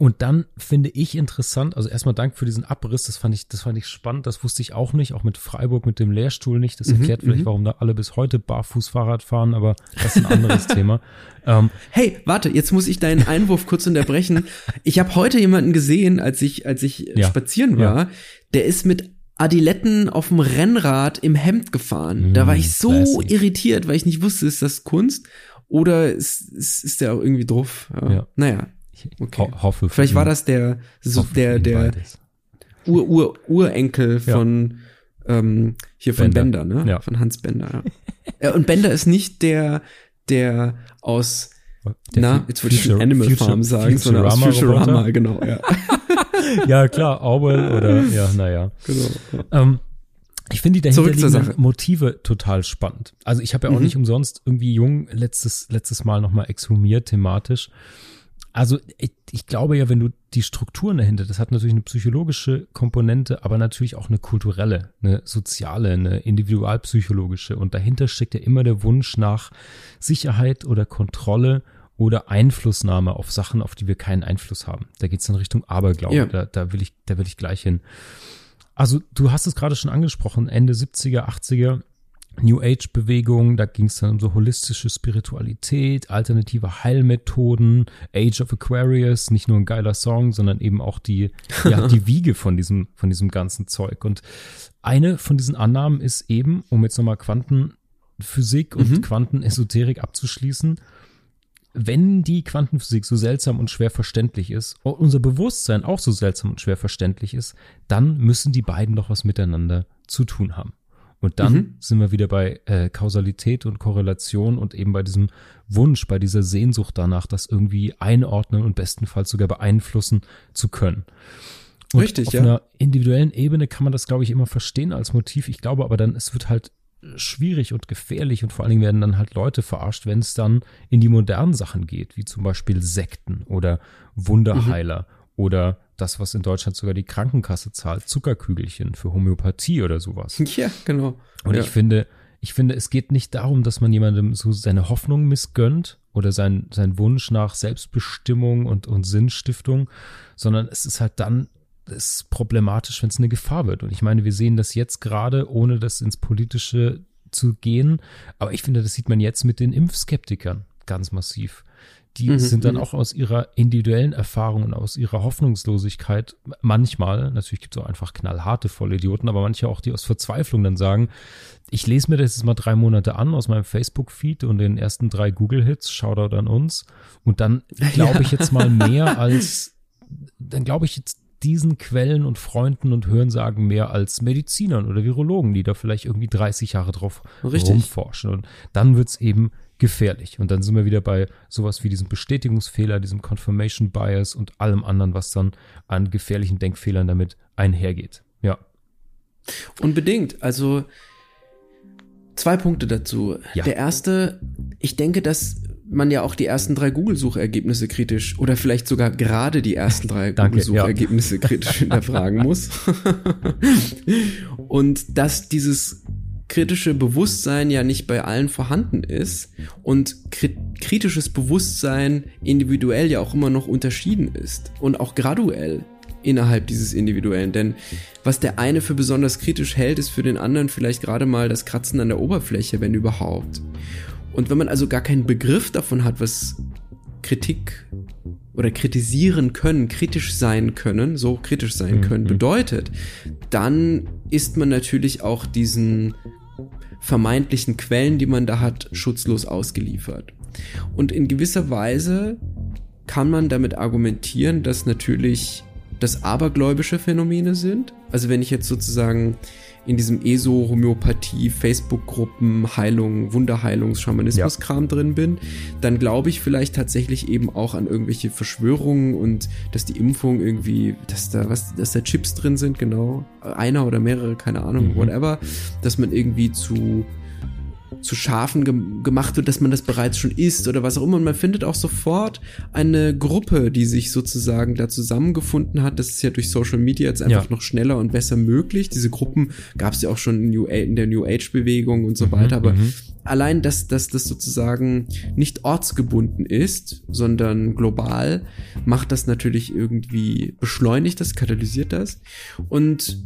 Und dann finde ich interessant, also erstmal Dank für diesen Abriss, das fand ich, das fand ich spannend, das wusste ich auch nicht, auch mit Freiburg mit dem Lehrstuhl nicht. Das mhm, erklärt vielleicht, mhm. warum da alle bis heute barfuß Fahrrad fahren, aber das ist ein anderes Thema. Ähm, hey, warte, jetzt muss ich deinen Einwurf kurz unterbrechen. Ich habe heute jemanden gesehen, als ich, als ich ja, spazieren war, ja. der ist mit Adiletten auf dem Rennrad im Hemd gefahren. Mm, da war ich so classy. irritiert, weil ich nicht wusste, ist das Kunst oder ist, ist, ist der auch irgendwie drauf? Ja. ja. Naja, Okay. Ho hoffe. Vielleicht war das der, so der, der Ur, Ur, Urenkel von, ja. ähm, hier von Bender, Bender ne? Ja. Von Hans Bender, ja. und Bender ist nicht der, der aus, der na, jetzt würde ich schon Animal Future, Farm sagen, sondern aus Futurama, genau, ja. ja, klar, Orwell oder, ja, naja. Genau. Ähm, ich finde die dahinterliegenden Motive total spannend. Also ich habe ja auch mhm. nicht umsonst irgendwie jung letztes, letztes Mal nochmal exhumiert thematisch. Also ich, ich, glaube ja, wenn du die Strukturen dahinter, das hat natürlich eine psychologische Komponente, aber natürlich auch eine kulturelle, eine soziale, eine individualpsychologische. Und dahinter steckt ja immer der Wunsch nach Sicherheit oder Kontrolle oder Einflussnahme auf Sachen, auf die wir keinen Einfluss haben. Da geht es in Richtung Aberglaube. Ja. Da, da will ich, da will ich gleich hin. Also du hast es gerade schon angesprochen, Ende 70er, 80er New Age Bewegung, da ging es dann um so holistische Spiritualität, alternative Heilmethoden, Age of Aquarius, nicht nur ein geiler Song, sondern eben auch die, ja, die Wiege von diesem, von diesem ganzen Zeug. Und eine von diesen Annahmen ist eben, um jetzt nochmal Quantenphysik und mhm. Quantenesoterik abzuschließen, wenn die Quantenphysik so seltsam und schwer verständlich ist unser Bewusstsein auch so seltsam und schwer verständlich ist, dann müssen die beiden doch was miteinander zu tun haben. Und dann mhm. sind wir wieder bei äh, Kausalität und Korrelation und eben bei diesem Wunsch, bei dieser Sehnsucht danach, das irgendwie einordnen und bestenfalls sogar beeinflussen zu können. Und Richtig, auf ja. einer individuellen Ebene kann man das, glaube ich, immer verstehen als Motiv. Ich glaube aber dann, es wird halt schwierig und gefährlich und vor allen Dingen werden dann halt Leute verarscht, wenn es dann in die modernen Sachen geht, wie zum Beispiel Sekten oder Wunderheiler oder das, was in Deutschland sogar die Krankenkasse zahlt, Zuckerkügelchen für Homöopathie oder sowas. Ja, genau. Und ja. ich finde, ich finde, es geht nicht darum, dass man jemandem so seine Hoffnung missgönnt oder sein, sein Wunsch nach Selbstbestimmung und, und Sinnstiftung, sondern es ist halt dann es ist problematisch, wenn es eine Gefahr wird. Und ich meine, wir sehen das jetzt gerade, ohne das ins Politische zu gehen. Aber ich finde, das sieht man jetzt mit den Impfskeptikern ganz massiv. Die Mhm, sind dann mhm. auch aus ihrer individuellen Erfahrung und aus ihrer Hoffnungslosigkeit manchmal, natürlich gibt es auch einfach knallharte Vollidioten, aber manche auch, die aus Verzweiflung dann sagen, ich lese mir das jetzt mal drei Monate an aus meinem Facebook-Feed und den ersten drei Google-Hits, Shoutout an uns, und dann glaube Ja. ich jetzt mal mehr als, dann glaube ich jetzt diesen Quellen und Freunden und Hörensagen mehr als Medizinern oder Virologen, die da vielleicht irgendwie 30 Jahre drauf Richtig. rumforschen. Und dann wird's eben gefährlich. Und dann sind wir wieder bei sowas wie diesem Bestätigungsfehler, diesem Confirmation Bias und allem anderen, was dann an gefährlichen Denkfehlern damit einhergeht. Ja. Unbedingt. Also zwei Punkte dazu. Ja. Der erste, ich denke, dass man ja auch die ersten drei Google-Suchergebnisse kritisch oder vielleicht sogar gerade die ersten drei Google-Suchergebnisse kritisch hinterfragen muss. und dass dieses kritische Bewusstsein ja nicht bei allen vorhanden ist und kri kritisches Bewusstsein individuell ja auch immer noch unterschieden ist und auch graduell innerhalb dieses Individuellen. Denn was der eine für besonders kritisch hält, ist für den anderen vielleicht gerade mal das Kratzen an der Oberfläche, wenn überhaupt. Und wenn man also gar keinen Begriff davon hat, was Kritik oder kritisieren können, kritisch sein können, so kritisch sein Mhm. können, bedeutet, dann ist man natürlich auch diesen vermeintlichen Quellen, die man da hat, schutzlos ausgeliefert. Und in gewisser Weise kann man damit argumentieren, dass natürlich das abergläubische Phänomene sind. Also wenn ich jetzt sozusagen in diesem ESO, Homöopathie, Facebook-Gruppen, Heilung, Wunderheilungs, Schamanismus-Kram drin bin, dann glaube ich vielleicht tatsächlich eben auch an irgendwelche Verschwörungen und dass die Impfung irgendwie, dass da was, dass da Chips drin sind, genau, einer oder mehrere, keine Ahnung, Mhm. whatever, dass man irgendwie zu zu Schafen ge gemacht wird, dass man das bereits schon isst oder was auch immer. Und man findet auch sofort eine Gruppe, die sich sozusagen da zusammengefunden hat. Das ist ja durch Social Media jetzt einfach Ja. noch schneller und besser möglich. Diese Gruppen gab es ja auch schon in, New A in der New Age-Bewegung und so Mhm, weiter. Aber mhm. allein, dass, dass das sozusagen nicht ortsgebunden ist, sondern global, macht das natürlich irgendwie beschleunigt das, katalysiert das. Und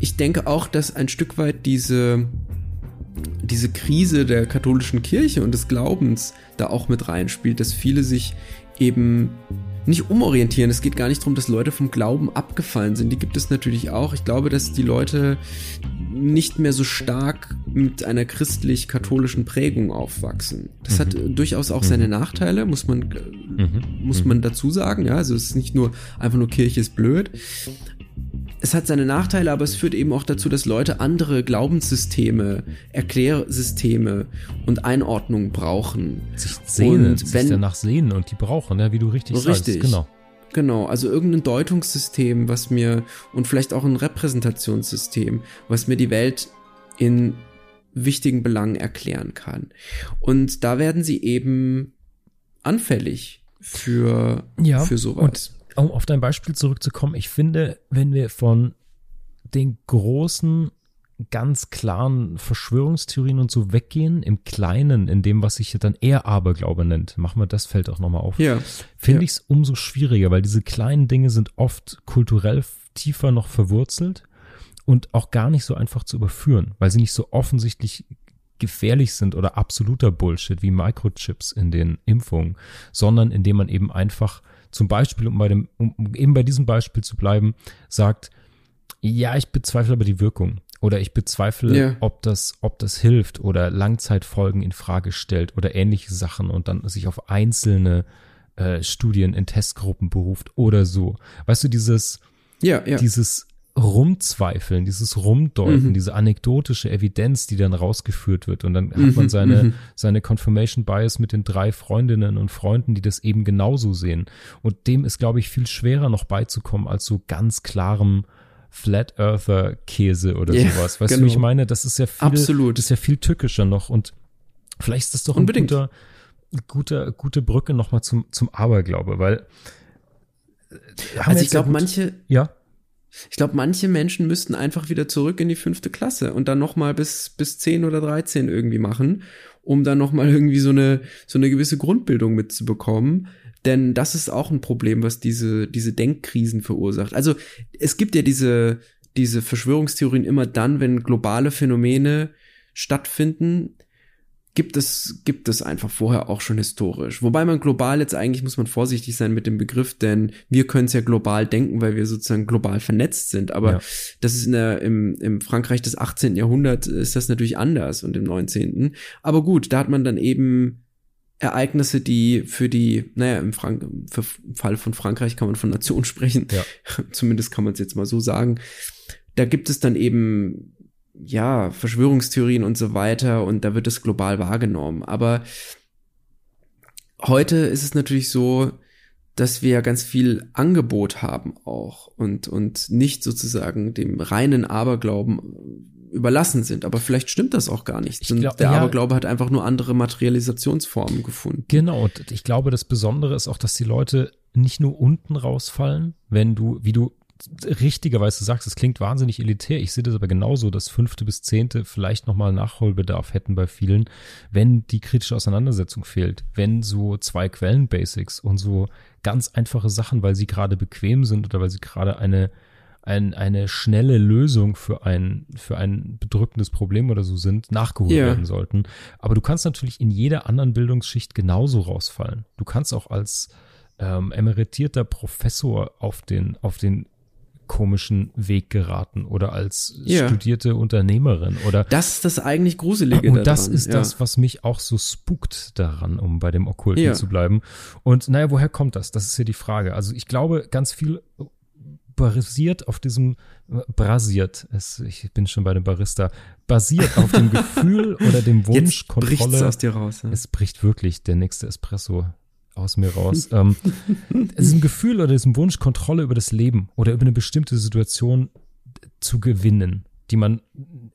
ich denke auch, dass ein Stück weit diese, diese Krise der katholischen Kirche und des Glaubens da auch mit reinspielt, dass viele sich eben nicht umorientieren. Es geht gar nicht darum, dass Leute vom Glauben abgefallen sind. Die gibt es natürlich auch. Ich glaube, dass die Leute nicht mehr so stark mit einer christlich-katholischen Prägung aufwachsen. Das Mhm. hat durchaus auch seine Nachteile, muss man, äh, Mhm. muss man dazu sagen. Ja, also es ist nicht nur einfach nur Kirche ist blöd. Es hat seine Nachteile, aber es führt eben auch dazu, dass Leute andere Glaubenssysteme, Erklärsysteme und Einordnungen brauchen. Sich sehnen, Und sich wenn- danach sehnen und die brauchen, ja, wie du richtig, sagst. Richtig. Genau. Genau, also irgendein Deutungssystem, was mir, und vielleicht auch ein Repräsentationssystem, was mir die Welt in wichtigen Belangen erklären kann. Und da werden sie eben anfällig für, Ja, für sowas. Um auf dein Beispiel zurückzukommen, ich finde, wenn wir von den großen, ganz klaren Verschwörungstheorien und so weggehen, im Kleinen, in dem, was sich dann eher Aberglaube nennt, machen wir das Feld auch nochmal auf, ja, finde ja. ich es umso schwieriger, weil diese kleinen Dinge sind oft kulturell tiefer noch verwurzelt und auch gar nicht so einfach zu überführen, weil sie nicht so offensichtlich gefährlich sind oder absoluter Bullshit wie Microchips in den Impfungen, sondern indem man eben einfach zum Beispiel, um bei dem, um eben bei diesem Beispiel zu bleiben, sagt, ja, ich bezweifle aber die Wirkung oder ich bezweifle, Ja. ob das, ob das hilft oder Langzeitfolgen in Frage stellt oder ähnliche Sachen und dann sich auf einzelne äh, Studien in Testgruppen beruft oder so. Weißt du, dieses, ja, ja. dieses Rumzweifeln, dieses Rumdeuten, Mhm. diese anekdotische Evidenz, die dann rausgeführt wird. Und dann hat Mhm, man seine, mhm. seine Confirmation Bias mit den drei Freundinnen und Freunden, die das eben genauso sehen. Und dem ist, glaube ich, viel schwerer noch beizukommen als so ganz klarem Flat Earther Käse oder Ja, sowas. Weißt du, genau. wie ich meine? Das ist ja viel, Absolut. das ist ja viel tückischer noch. Und vielleicht ist das doch Unbedingt. ein guter, guter, gute Brücke nochmal zum, zum Aberglaube, weil äh, Also ich glaube, ja manche, ja, ich glaube, manche Menschen müssten einfach wieder zurück in die fünfte Klasse und dann noch mal bis bis zehn oder 13 irgendwie machen, um dann noch mal irgendwie so eine so eine gewisse Grundbildung mitzubekommen. Denn das ist auch ein Problem, was diese diese Denkkrisen verursacht. Also es gibt ja diese diese Verschwörungstheorien immer dann, wenn globale Phänomene stattfinden, gibt es, gibt es einfach vorher auch schon historisch. Wobei man global jetzt eigentlich muss man vorsichtig sein mit dem Begriff, denn wir können es ja global denken, weil wir sozusagen global vernetzt sind. Aber Ja. das ist in der, im, im Frankreich des 18. Jahrhunderts ist das natürlich anders und im 19. Aber gut, da hat man dann eben Ereignisse, die für die, naja, im, Frank für, im Fall von Frankreich kann man von Nation sprechen. Ja. Zumindest kann man es jetzt mal so sagen. Da gibt es dann eben ja, Verschwörungstheorien und so weiter und da wird es global wahrgenommen. Aber heute ist es natürlich so, dass wir ja ganz viel Angebot haben auch und, und nicht sozusagen dem reinen Aberglauben überlassen sind. Aber vielleicht stimmt das auch gar nicht. Glaub- der ja. Aberglaube hat einfach nur andere Materialisationsformen gefunden. Genau, und ich glaube, das Besondere ist auch, dass die Leute nicht nur unten rausfallen, wenn du, wie du richtigerweise sagst, es klingt wahnsinnig elitär. Ich sehe das aber genauso, dass fünfte bis zehnte vielleicht nochmal Nachholbedarf hätten bei vielen, wenn die kritische Auseinandersetzung fehlt, wenn so zwei Quellen-Basics und so ganz einfache Sachen, weil sie gerade bequem sind oder weil sie gerade eine ein, eine schnelle Lösung für ein, für ein bedrückendes Problem oder so sind, nachgeholt Ja. werden sollten. Aber du kannst natürlich in jeder anderen Bildungsschicht genauso rausfallen. Du kannst auch als ähm, emeritierter Professor auf den, auf den komischen Weg geraten oder als Ja. studierte Unternehmerin oder Das ist das eigentlich Gruselige und das daran, ist ja. das, was mich auch so spukt daran, um bei dem Okkulten Ja. zu bleiben. Und naja, woher kommt das? Das ist hier die Frage. Also ich glaube, ganz viel basiert auf diesem, brasiert, es, ich bin schon bei dem Barista, basiert auf dem Gefühl oder dem Wunsch, Jetzt Kontrolle. aus dir raus. Ja. Es bricht wirklich der nächste Espresso aus mir raus. ähm, diesem Gefühl oder diesem Wunsch, Kontrolle über das Leben oder über eine bestimmte Situation zu gewinnen, die man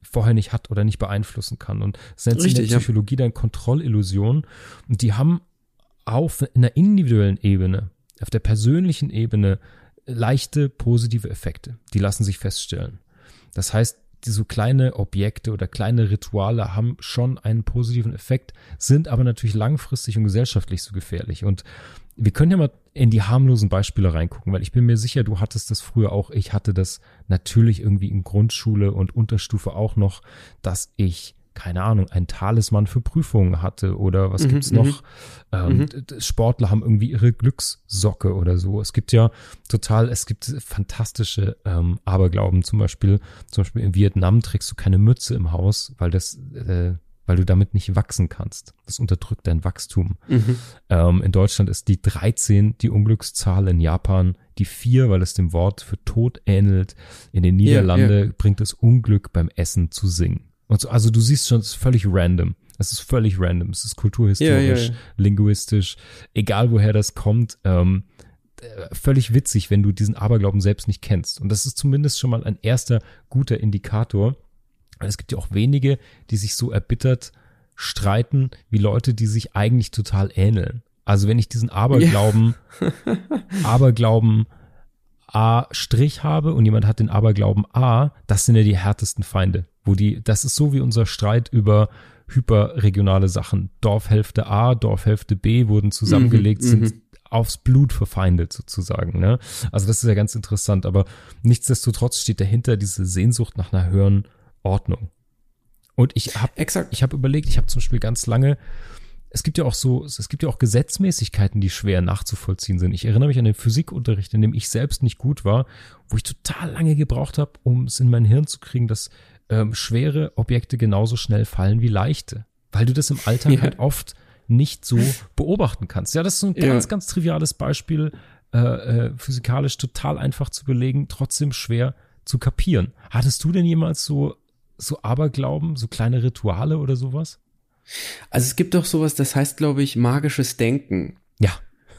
vorher nicht hat oder nicht beeinflussen kann. Und das nennt sich in der ja. Psychologie dann Kontrollillusion. Und die haben auf einer individuellen Ebene, auf der persönlichen Ebene leichte positive Effekte. Die lassen sich feststellen. Das heißt, so kleine Objekte oder kleine Rituale haben schon einen positiven Effekt, sind aber natürlich langfristig und gesellschaftlich so gefährlich. Und wir können ja mal in die harmlosen Beispiele reingucken, weil ich bin mir sicher, du hattest das früher auch. Ich hatte das natürlich irgendwie in Grundschule und Unterstufe auch noch, dass ich keine Ahnung, ein Talisman für Prüfungen hatte oder was Mhm, gibt's mhm. noch? Ähm, d- d- Sportler haben irgendwie ihre Glückssocke oder so. Es gibt ja total, es gibt fantastische ähm, Aberglauben. Zum Beispiel, zum Beispiel in Vietnam trägst du keine Mütze im Haus, weil das, äh, weil du damit nicht wachsen kannst. Das unterdrückt dein Wachstum. Mhm. Ähm, in Deutschland ist die 13 die Unglückszahl, in Japan die 4, weil es dem Wort für Tod ähnelt. In den Ja, Niederlande bringt es Unglück beim Essen zu singen. Und so, also du siehst schon, es ist völlig random. Es ist völlig random. Es ist kulturhistorisch, Ja, ja, ja. linguistisch, egal woher das kommt. Ähm, äh, völlig witzig, wenn du diesen Aberglauben selbst nicht kennst. Und das ist zumindest schon mal ein erster guter Indikator. Es gibt ja auch wenige, die sich so erbittert streiten, wie Leute, die sich eigentlich total ähneln. Also wenn ich diesen Aberglauben, Aberglauben A Strich habe und jemand hat den Aberglauben A, das sind ja die härtesten Feinde. Wo die, das ist so wie unser Streit über hyperregionale Sachen. Dorfhälfte A, Dorfhälfte B wurden zusammengelegt, Mhm, sind mhm. aufs Blut verfeindet sozusagen. Ne? Also das ist ja ganz interessant, aber nichtsdestotrotz steht dahinter diese Sehnsucht nach einer höheren Ordnung. Und ich habe ich habe überlegt, ich habe zum Beispiel ganz lange, es gibt ja auch so, es gibt ja auch Gesetzmäßigkeiten, die schwer nachzuvollziehen sind. Ich erinnere mich an den Physikunterricht, in dem ich selbst nicht gut war, wo ich total lange gebraucht habe, um es in mein Hirn zu kriegen, dass ähm, schwere Objekte genauso schnell fallen wie leichte. Weil du das im Alltag Ja. halt oft nicht so beobachten kannst. Ja, das ist so ein Ja. ganz, ganz triviales Beispiel, äh, äh, physikalisch total einfach zu belegen, trotzdem schwer zu kapieren. Hattest du denn jemals so, so Aberglauben, so kleine Rituale oder sowas? Also es gibt doch sowas, das heißt, glaube ich, magisches Denken. Ja.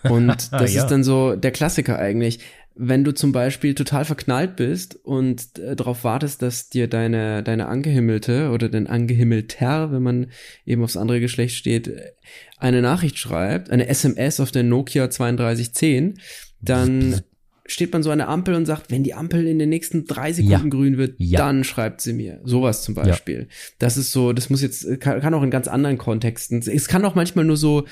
Und das Ja. ist dann so der Klassiker eigentlich. Wenn du zum Beispiel total verknallt bist und äh, darauf wartest, dass dir deine, deine Angehimmelte oder dein Angehimmelter, wenn man eben aufs andere Geschlecht steht, äh, eine Nachricht schreibt, eine SMS auf der Nokia 3210, dann steht man so an der Ampel und sagt, wenn die Ampel in den nächsten drei Sekunden Ja. grün wird, Ja. dann schreibt sie mir. Sowas zum Beispiel. Das ist so, das muss jetzt, kann, kann auch in ganz anderen Kontexten. Es kann auch manchmal nur so, äh,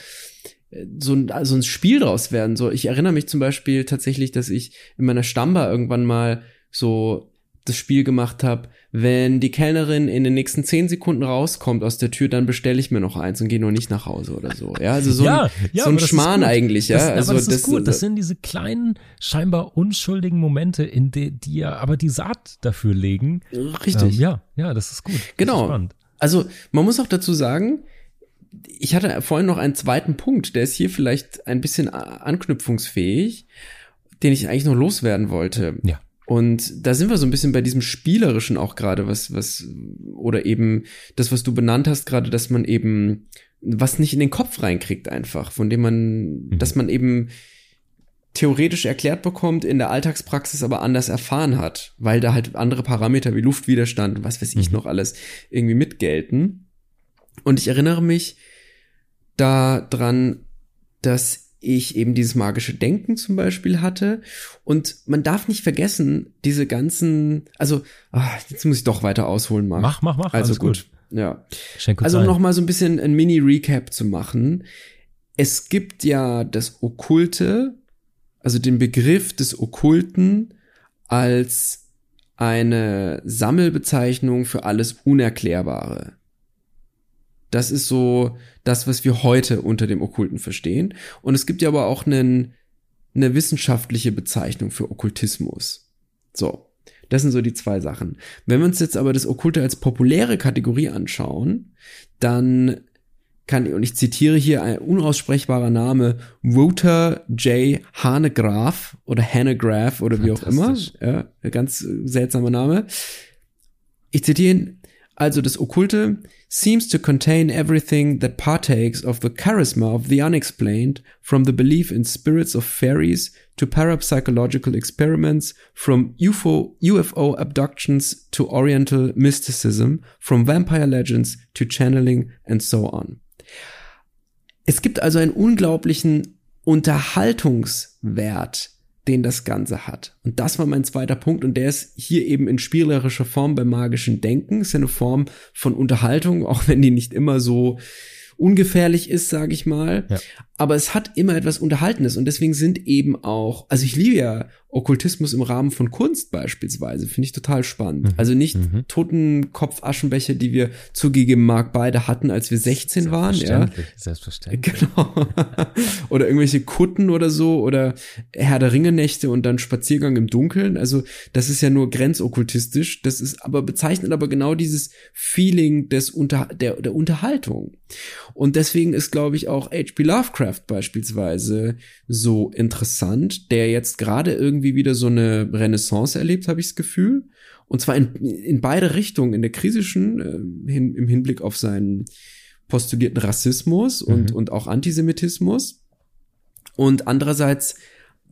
so ein, so ein Spiel draus werden. So, ich erinnere mich zum Beispiel tatsächlich, dass ich in meiner Stammbar irgendwann mal so das Spiel gemacht habe, wenn die Kellnerin in den nächsten zehn Sekunden rauskommt aus der Tür, dann bestelle ich mir noch eins und gehe nur nicht nach Hause oder so. Ja, also so ja, ein, ja, so ein Schmarrn eigentlich, ja. Das, also aber das ist gut. Das sind diese kleinen, scheinbar unschuldigen Momente, in die, die ja aber die Saat dafür legen. richtig. Ähm, ja, ja, das ist gut. Genau. Ist. Also, man muss auch dazu sagen, ich hatte vorhin noch einen zweiten Punkt, der ist hier vielleicht ein bisschen anknüpfungsfähig, den ich eigentlich noch loswerden wollte. Ja. Und da sind wir so ein bisschen bei diesem Spielerischen auch gerade, was, was, oder eben das, was du benannt hast, gerade, dass man eben was nicht in den Kopf reinkriegt einfach, von dem man, dass man eben theoretisch erklärt bekommt, in der Alltagspraxis aber anders erfahren hat, weil da halt andere Parameter wie Luftwiderstand und was weiß ich Mhm. noch alles irgendwie mitgelten. Und ich erinnere mich daran, dass ich eben dieses magische Denken zum Beispiel hatte. Und man darf nicht vergessen, diese ganzen, also, ah, jetzt muss ich doch weiter ausholen, Marc. Mach, mach, mach. Also alles gut. Ja. Schenk Also um noch mal so ein bisschen ein Mini-Recap zu machen. Es gibt ja das Okkulte, also den Begriff des Okkulten als eine Sammelbezeichnung für alles Unerklärbare. Das ist so das, was wir heute unter dem Okkulten verstehen. Und es gibt ja aber auch einen, eine wissenschaftliche Bezeichnung für Okkultismus. So. Das sind so die zwei Sachen. Wenn wir uns jetzt aber das Okkulte als populäre Kategorie anschauen, dann kann, und ich zitiere hier ein unaussprechbarer Name, Wouter J. Hanegraaff oder Hanegraaff oder wie auch immer. Ja, ein ganz seltsamer Name. Ich zitiere ihn. Also das Okkulte seems to contain everything that partakes of the charisma of the unexplained, from the belief in spirits of fairies to parapsychological experiments, from UFO, UFO abductions to oriental mysticism, from vampire legends to channeling and so on. Es gibt also einen unglaublichen Unterhaltungswert, den das Ganze hat. Und das war mein zweiter Punkt und der ist hier eben in spielerischer Form beim magischen Denken. Ist ja eine Form von Unterhaltung, auch wenn die nicht immer so ungefährlich ist, sage ich mal. Ja. Aber es hat immer etwas Unterhaltendes und deswegen sind eben auch, also ich liebe ja Okkultismus im Rahmen von Kunst beispielsweise, finde ich total spannend. Also nicht Mhm. Totenkopf-Aschenbecher, die wir zugegeben mag beide hatten, als wir 16 waren, ja. Selbstverständlich, Selbstverständlich. Genau. oder irgendwelche Kutten oder so oder Herr der Ringe-Nächte und dann Spaziergang im Dunkeln. Also das ist ja nur grenzokkultistisch. Das ist aber bezeichnet aber genau dieses Feeling des Unter der, der Unterhaltung. Und deswegen ist, glaube ich, auch H.P. Lovecraft beispielsweise so interessant, der jetzt gerade irgendwie wieder so eine Renaissance erlebt, habe ich das Gefühl. Und zwar in, in beide Richtungen, in der krisischen, äh, hin, im Hinblick auf seinen postulierten Rassismus und, Mhm. und auch Antisemitismus. Und andererseits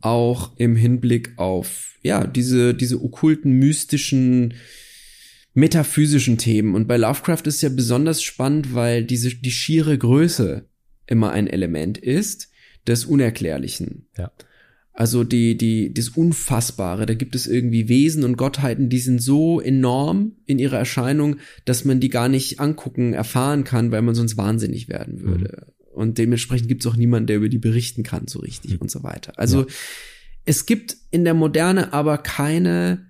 auch im Hinblick auf, ja, diese, diese okkulten, mystischen, metaphysischen Themen. Und bei Lovecraft ist ja besonders spannend, weil diese, die schiere Größe immer ein Element ist des Unerklärlichen. Ja. Also die, die, das Unfassbare. Da gibt es irgendwie Wesen und Gottheiten, die sind so enorm in ihrer Erscheinung, dass man die gar nicht angucken, erfahren kann, weil man sonst wahnsinnig werden würde. Und dementsprechend gibt es auch niemanden, der über die berichten kann, so richtig Mhm. und so weiter. Also es gibt in der Moderne aber keine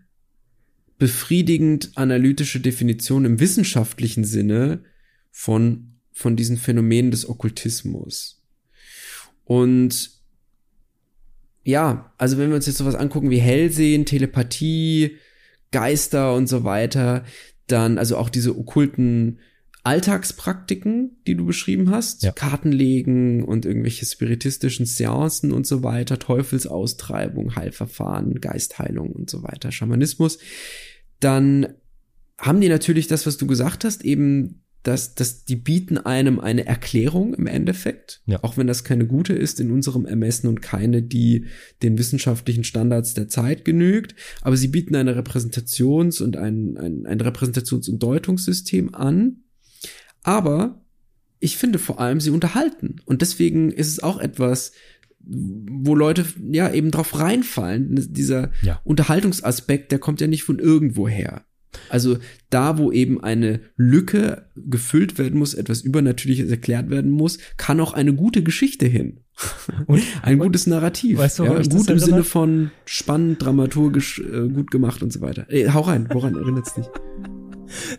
befriedigend analytische Definition im wissenschaftlichen Sinne von, von diesen Phänomenen des Okkultismus. Und ja, also wenn wir uns jetzt sowas angucken wie Hellsehen, Telepathie, Geister und so weiter, dann also auch diese okkulten Alltagspraktiken, die du beschrieben hast, Ja. Kartenlegen und irgendwelche spiritistischen Seancen und so weiter, Teufelsaustreibung, Heilverfahren, Geistheilung und so weiter, Schamanismus, dann haben die natürlich das, was du gesagt hast, eben dass, dass die bieten einem eine Erklärung im Endeffekt, Ja. auch wenn das keine gute ist in unserem Ermessen und keine, die den wissenschaftlichen Standards der Zeit genügt, aber sie bieten eine Repräsentations- und ein, ein, ein Repräsentations- und Deutungssystem an, aber ich finde vor allem, sie unterhalten. Und deswegen ist es auch etwas, wo Leute ja eben drauf reinfallen. Dieser Ja. Unterhaltungsaspekt, der kommt ja nicht von irgendwo her. Also da, wo eben eine Lücke gefüllt werden muss, etwas Übernatürliches erklärt werden muss, kann auch eine gute Geschichte hin. Und, Ein und gutes Narrativ. Weißt du, ja, gut im Sinne von spannend, dramaturgisch, äh, gut gemacht und so weiter. Ey, hau rein, woran erinnert's dich?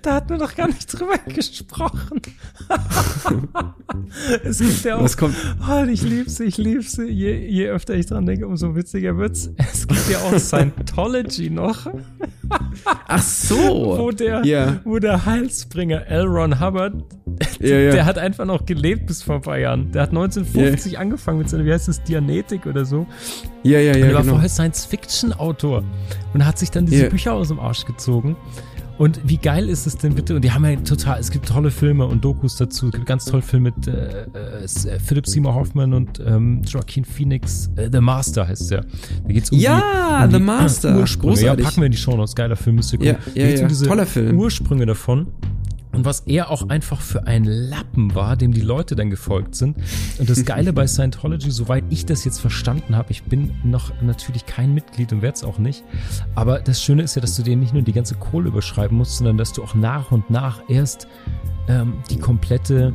Da hatten wir doch gar nicht drüber gesprochen. es gibt ja auch. Was kommt? Oh, ich lieb's, ich lieb's. Je, je öfter ich dran denke, umso witziger wird's. Es gibt ja auch Scientology noch, Ach so. wo der, Ja. wo der Heilsbringer L. Ron Hubbard, Ja, ja. der hat einfach noch gelebt bis vor ein paar Jahren. Der hat 1950 angefangen mit seiner, wie heißt das, Dianetik oder so. ja, ja, Und ja, er war genau. vorher Science-Fiction-Autor und hat sich dann diese. Bücher aus dem Arsch gezogen. Und wie geil ist es denn bitte? Und die haben ja total, es gibt tolle Filme und Dokus dazu. Es gibt ganz tolle Filme mit äh, äh, Philip Seymour Hoffman und ähm, Joaquin Phoenix. Äh, The Master heißt der. Da geht's um Ja, die, um The die, Master. Ursprünge. Großartig. Ja, packen wir in die Show Notes. Geiler Film, müsst ihr gucken. Ja, ja, ja. Um diese Toller Film. Ursprünge davon. Und was er auch einfach für ein Lappen war, dem die Leute dann gefolgt sind. Und das Geile bei Scientology, soweit ich das jetzt verstanden habe, ich bin noch natürlich kein Mitglied und werde es auch nicht. Aber das Schöne ist ja, dass du dir nicht nur die ganze Kohle überschreiben musst, sondern dass du auch nach und nach erst ähm, die komplette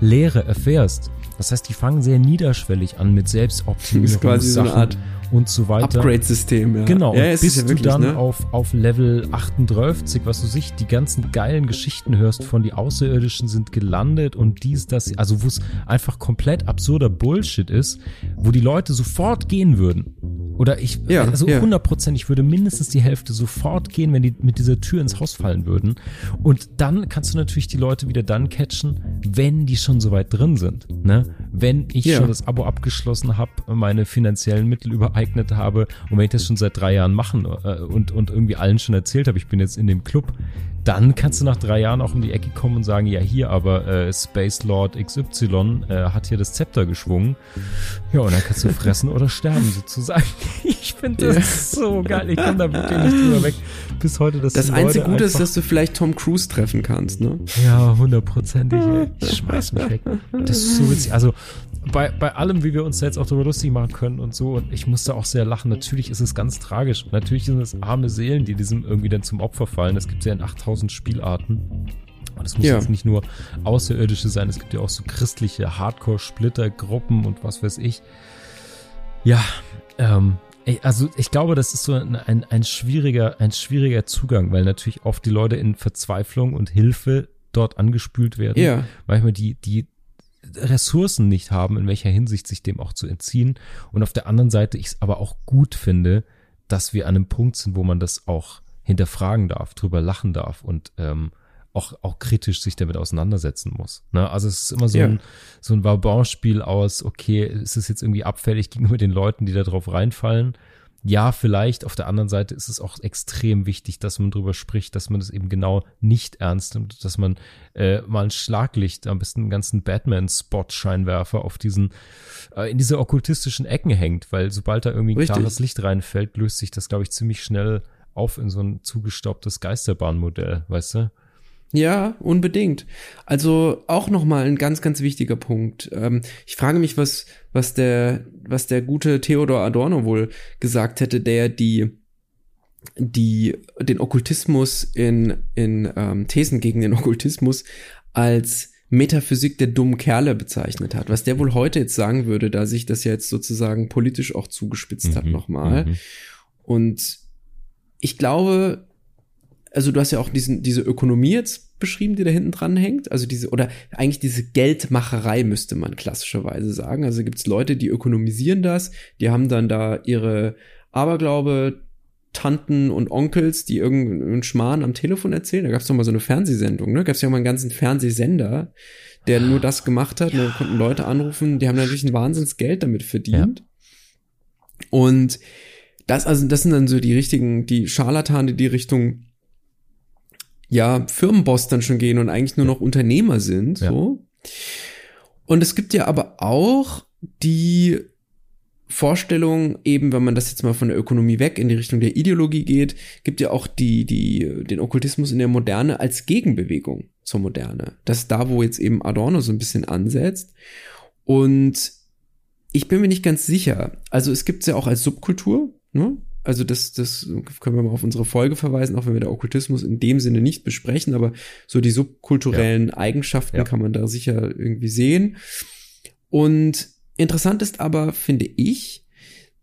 Lehre erfährst. Das heißt, die fangen sehr niederschwellig an mit Selbstoptimierung, Das ist quasi so eine Art und so weiter. Upgrade-System, ja. Genau, ja, bis ja du wirklich, dann ne? auf, auf Level 38, was du sich, die ganzen geilen Geschichten hörst von die Außerirdischen sind gelandet und dies, das, also wo es einfach komplett absurder Bullshit ist, wo die Leute sofort gehen würden. Oder ich, Ja, also ja. 100 Prozent, ich würde mindestens die Hälfte sofort gehen, wenn die mit dieser Tür ins Haus fallen würden. Und dann kannst du natürlich die Leute wieder dann catchen, wenn die schon so weit drin sind. Ne? Wenn ich Ja. schon das Abo abgeschlossen habe, meine finanziellen Mittel übereignet habe und wenn ich das schon seit drei Jahren machen äh, und, und irgendwie allen schon erzählt habe, ich bin jetzt in dem Club, dann kannst du nach drei Jahren auch um die Ecke kommen und sagen, ja hier, aber äh, Space Lord XY äh, hat hier das Zepter geschwungen. Ja, und dann kannst du fressen oder sterben sozusagen. Ich finde das Ja. so geil. Ich komme da wirklich nicht drüber weg. Bis heute, Das die einzige Gute ist, dass du vielleicht Tom Cruise treffen kannst, ne? ja, hundertprozentig. ey. Ich schmeiß mich weg. Das ist so witzig. Also bei, bei allem, wie wir uns jetzt auch darüber lustig machen können und so, und ich musste auch sehr lachen. Natürlich ist es ganz tragisch. Natürlich sind es arme Seelen, die diesem irgendwie dann zum Opfer fallen. Es gibt ja in 8000 Spielarten. Und es muss Ja. jetzt nicht nur Außerirdische sein, es gibt ja auch so christliche Hardcore-Splitter-Gruppen und was weiß ich. Ja, ähm, also ich glaube, das ist so ein, ein, ein schwieriger, ein schwieriger Zugang, weil natürlich oft die Leute in Verzweiflung und Hilfe dort angespült werden. Ja. Manchmal die, die Ressourcen nicht haben, in welcher Hinsicht sich dem auch zu entziehen. Und auf der anderen Seite ich es aber auch gut finde, dass wir an einem Punkt sind, wo man das auch hinterfragen darf, drüber lachen darf und ähm, auch, auch kritisch sich damit auseinandersetzen muss. Ne? Also es ist immer so Ja. ein, so ein Vauban-Spiel aus, okay, ist es jetzt irgendwie abfällig gegenüber den Leuten, die da drauf reinfallen? Ja, vielleicht. Auf der anderen Seite ist es auch extrem wichtig, dass man drüber spricht, dass man das eben genau nicht ernst nimmt, dass man äh, mal ein Schlaglicht, am besten einen ganzen Batman-Spot-Scheinwerfer auf diesen, äh, in diese okkultistischen Ecken hängt, weil sobald da irgendwie ein Richtig. klares Licht reinfällt, löst sich das, glaube ich, ziemlich schnell auf in so ein zugestaubtes Geisterbahnmodell, weißt du? Ja, unbedingt. Also auch noch mal ein ganz, ganz wichtiger Punkt. Ähm, ich frage mich, was, was der, was der gute Theodor Adorno wohl gesagt hätte, der die, die, den Okkultismus in, in ähm, Thesen gegen den Okkultismus als Metaphysik der dummen Kerle bezeichnet hat. Was der wohl heute jetzt sagen würde, da sich das ja jetzt sozusagen politisch auch zugespitzt hat Mhm, nochmal. mhm. Und ich glaube, also du hast ja auch diesen, diese Ökonomie jetzt beschrieben, die da hinten dran hängt. Also diese, oder eigentlich diese Geldmacherei müsste man klassischerweise sagen. Also gibt es Leute, die ökonomisieren das, die haben dann da ihre Aberglaube Tanten und Onkels, die irgendeinen Schmarrn am Telefon erzählen. Da gab es doch mal so eine Fernsehsendung, ne? Gab es ja mal einen ganzen Fernsehsender, der nur das gemacht hat. Ja. Da konnten Leute anrufen, die haben natürlich ein Wahnsinnsgeld damit verdient. Ja. Und das, also, das sind dann so die richtigen, die Scharlatane, die Richtung, ja, Firmenboss dann schon gehen und eigentlich nur noch Unternehmer sind, so. Und es gibt ja aber auch die Vorstellung, eben wenn man das jetzt mal von der Ökonomie weg in die Richtung der Ideologie geht, gibt ja auch die, die, den Okkultismus in der Moderne als Gegenbewegung zur Moderne. Das ist da, wo jetzt eben Adorno so ein bisschen ansetzt. Und ich bin mir nicht ganz sicher. Also es gibt es ja auch als Subkultur, ne? Also das, das können wir mal auf unsere Folge verweisen, auch wenn wir der Okkultismus in dem Sinne nicht besprechen, aber so die subkulturellen ja. Eigenschaften ja. kann man da sicher irgendwie sehen. Und Interessant ist aber, finde ich,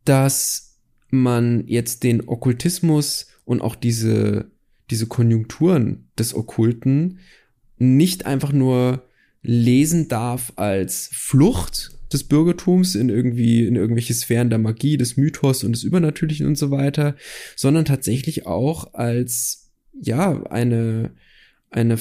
dass man jetzt den Okkultismus und auch diese, diese Konjunkturen des Okkulten nicht einfach nur lesen darf als Flucht des Bürgertums in irgendwie, in irgendwelche Sphären der Magie, des Mythos und des Übernatürlichen und so weiter, sondern tatsächlich auch als, ja, eine, eine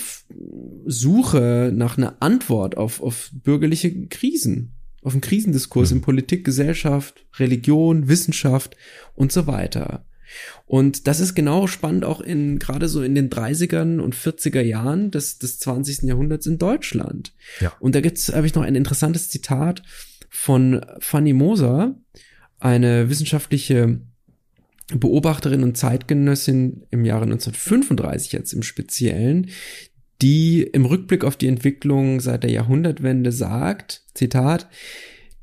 Suche nach einer Antwort auf, auf bürgerliche Krisen auf einen Krisendiskurs mhm. in Politik, Gesellschaft, Religion, Wissenschaft und so weiter. Und das ist genau spannend auch in, gerade so in den 30ern und 40er Jahren des, des 20. Jahrhunderts in Deutschland. Ja. Und da gibt's, habe ich noch ein interessantes Zitat von Fanny Moser, eine wissenschaftliche Beobachterin und Zeitgenössin im Jahre 1935 jetzt im Speziellen, die im Rückblick auf die Entwicklung seit der Jahrhundertwende sagt, Zitat,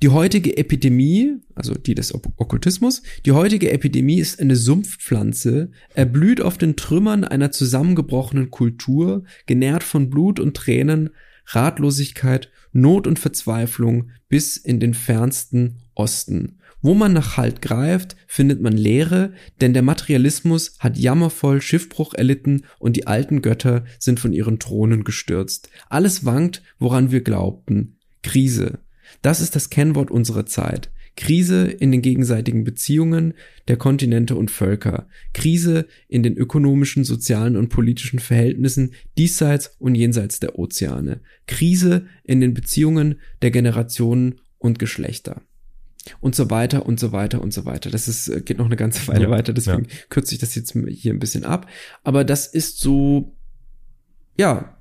die heutige Epidemie, also die des Okkultismus, die heutige Epidemie ist eine Sumpfpflanze, erblüht auf den Trümmern einer zusammengebrochenen Kultur, genährt von Blut und Tränen, Ratlosigkeit, Not und Verzweiflung bis in den fernsten Osten. Wo man nach Halt greift, findet man Leere, denn der Materialismus hat jammervoll Schiffbruch erlitten und die alten Götter sind von ihren Thronen gestürzt. Alles wankt, woran wir glaubten. Krise. Das ist das Kennwort unserer Zeit. Krise in den gegenseitigen Beziehungen der Kontinente und Völker, Krise in den ökonomischen, sozialen und politischen Verhältnissen diesseits und jenseits der Ozeane, Krise in den Beziehungen der Generationen und Geschlechter und so weiter und so weiter und so weiter. Das ist, äh, geht noch eine ganze Weile ja, weiter, deswegen ja. kürze ich das jetzt hier ein bisschen ab. Aber das ist so, ja,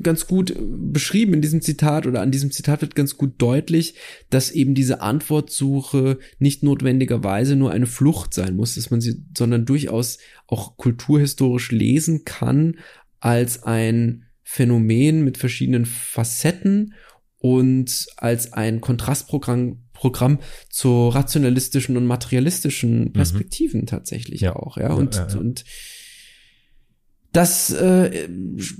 ganz gut beschrieben in diesem Zitat oder an diesem Zitat wird ganz gut deutlich, dass eben diese Antwortsuche nicht notwendigerweise nur eine Flucht sein muss, dass man sie, sondern durchaus auch kulturhistorisch lesen kann als ein Phänomen mit verschiedenen Facetten und als ein Kontrastprogramm Programm zu rationalistischen und materialistischen mhm. Perspektiven mhm. tatsächlich ja. auch, ja. Und, ja, ja, und das äh,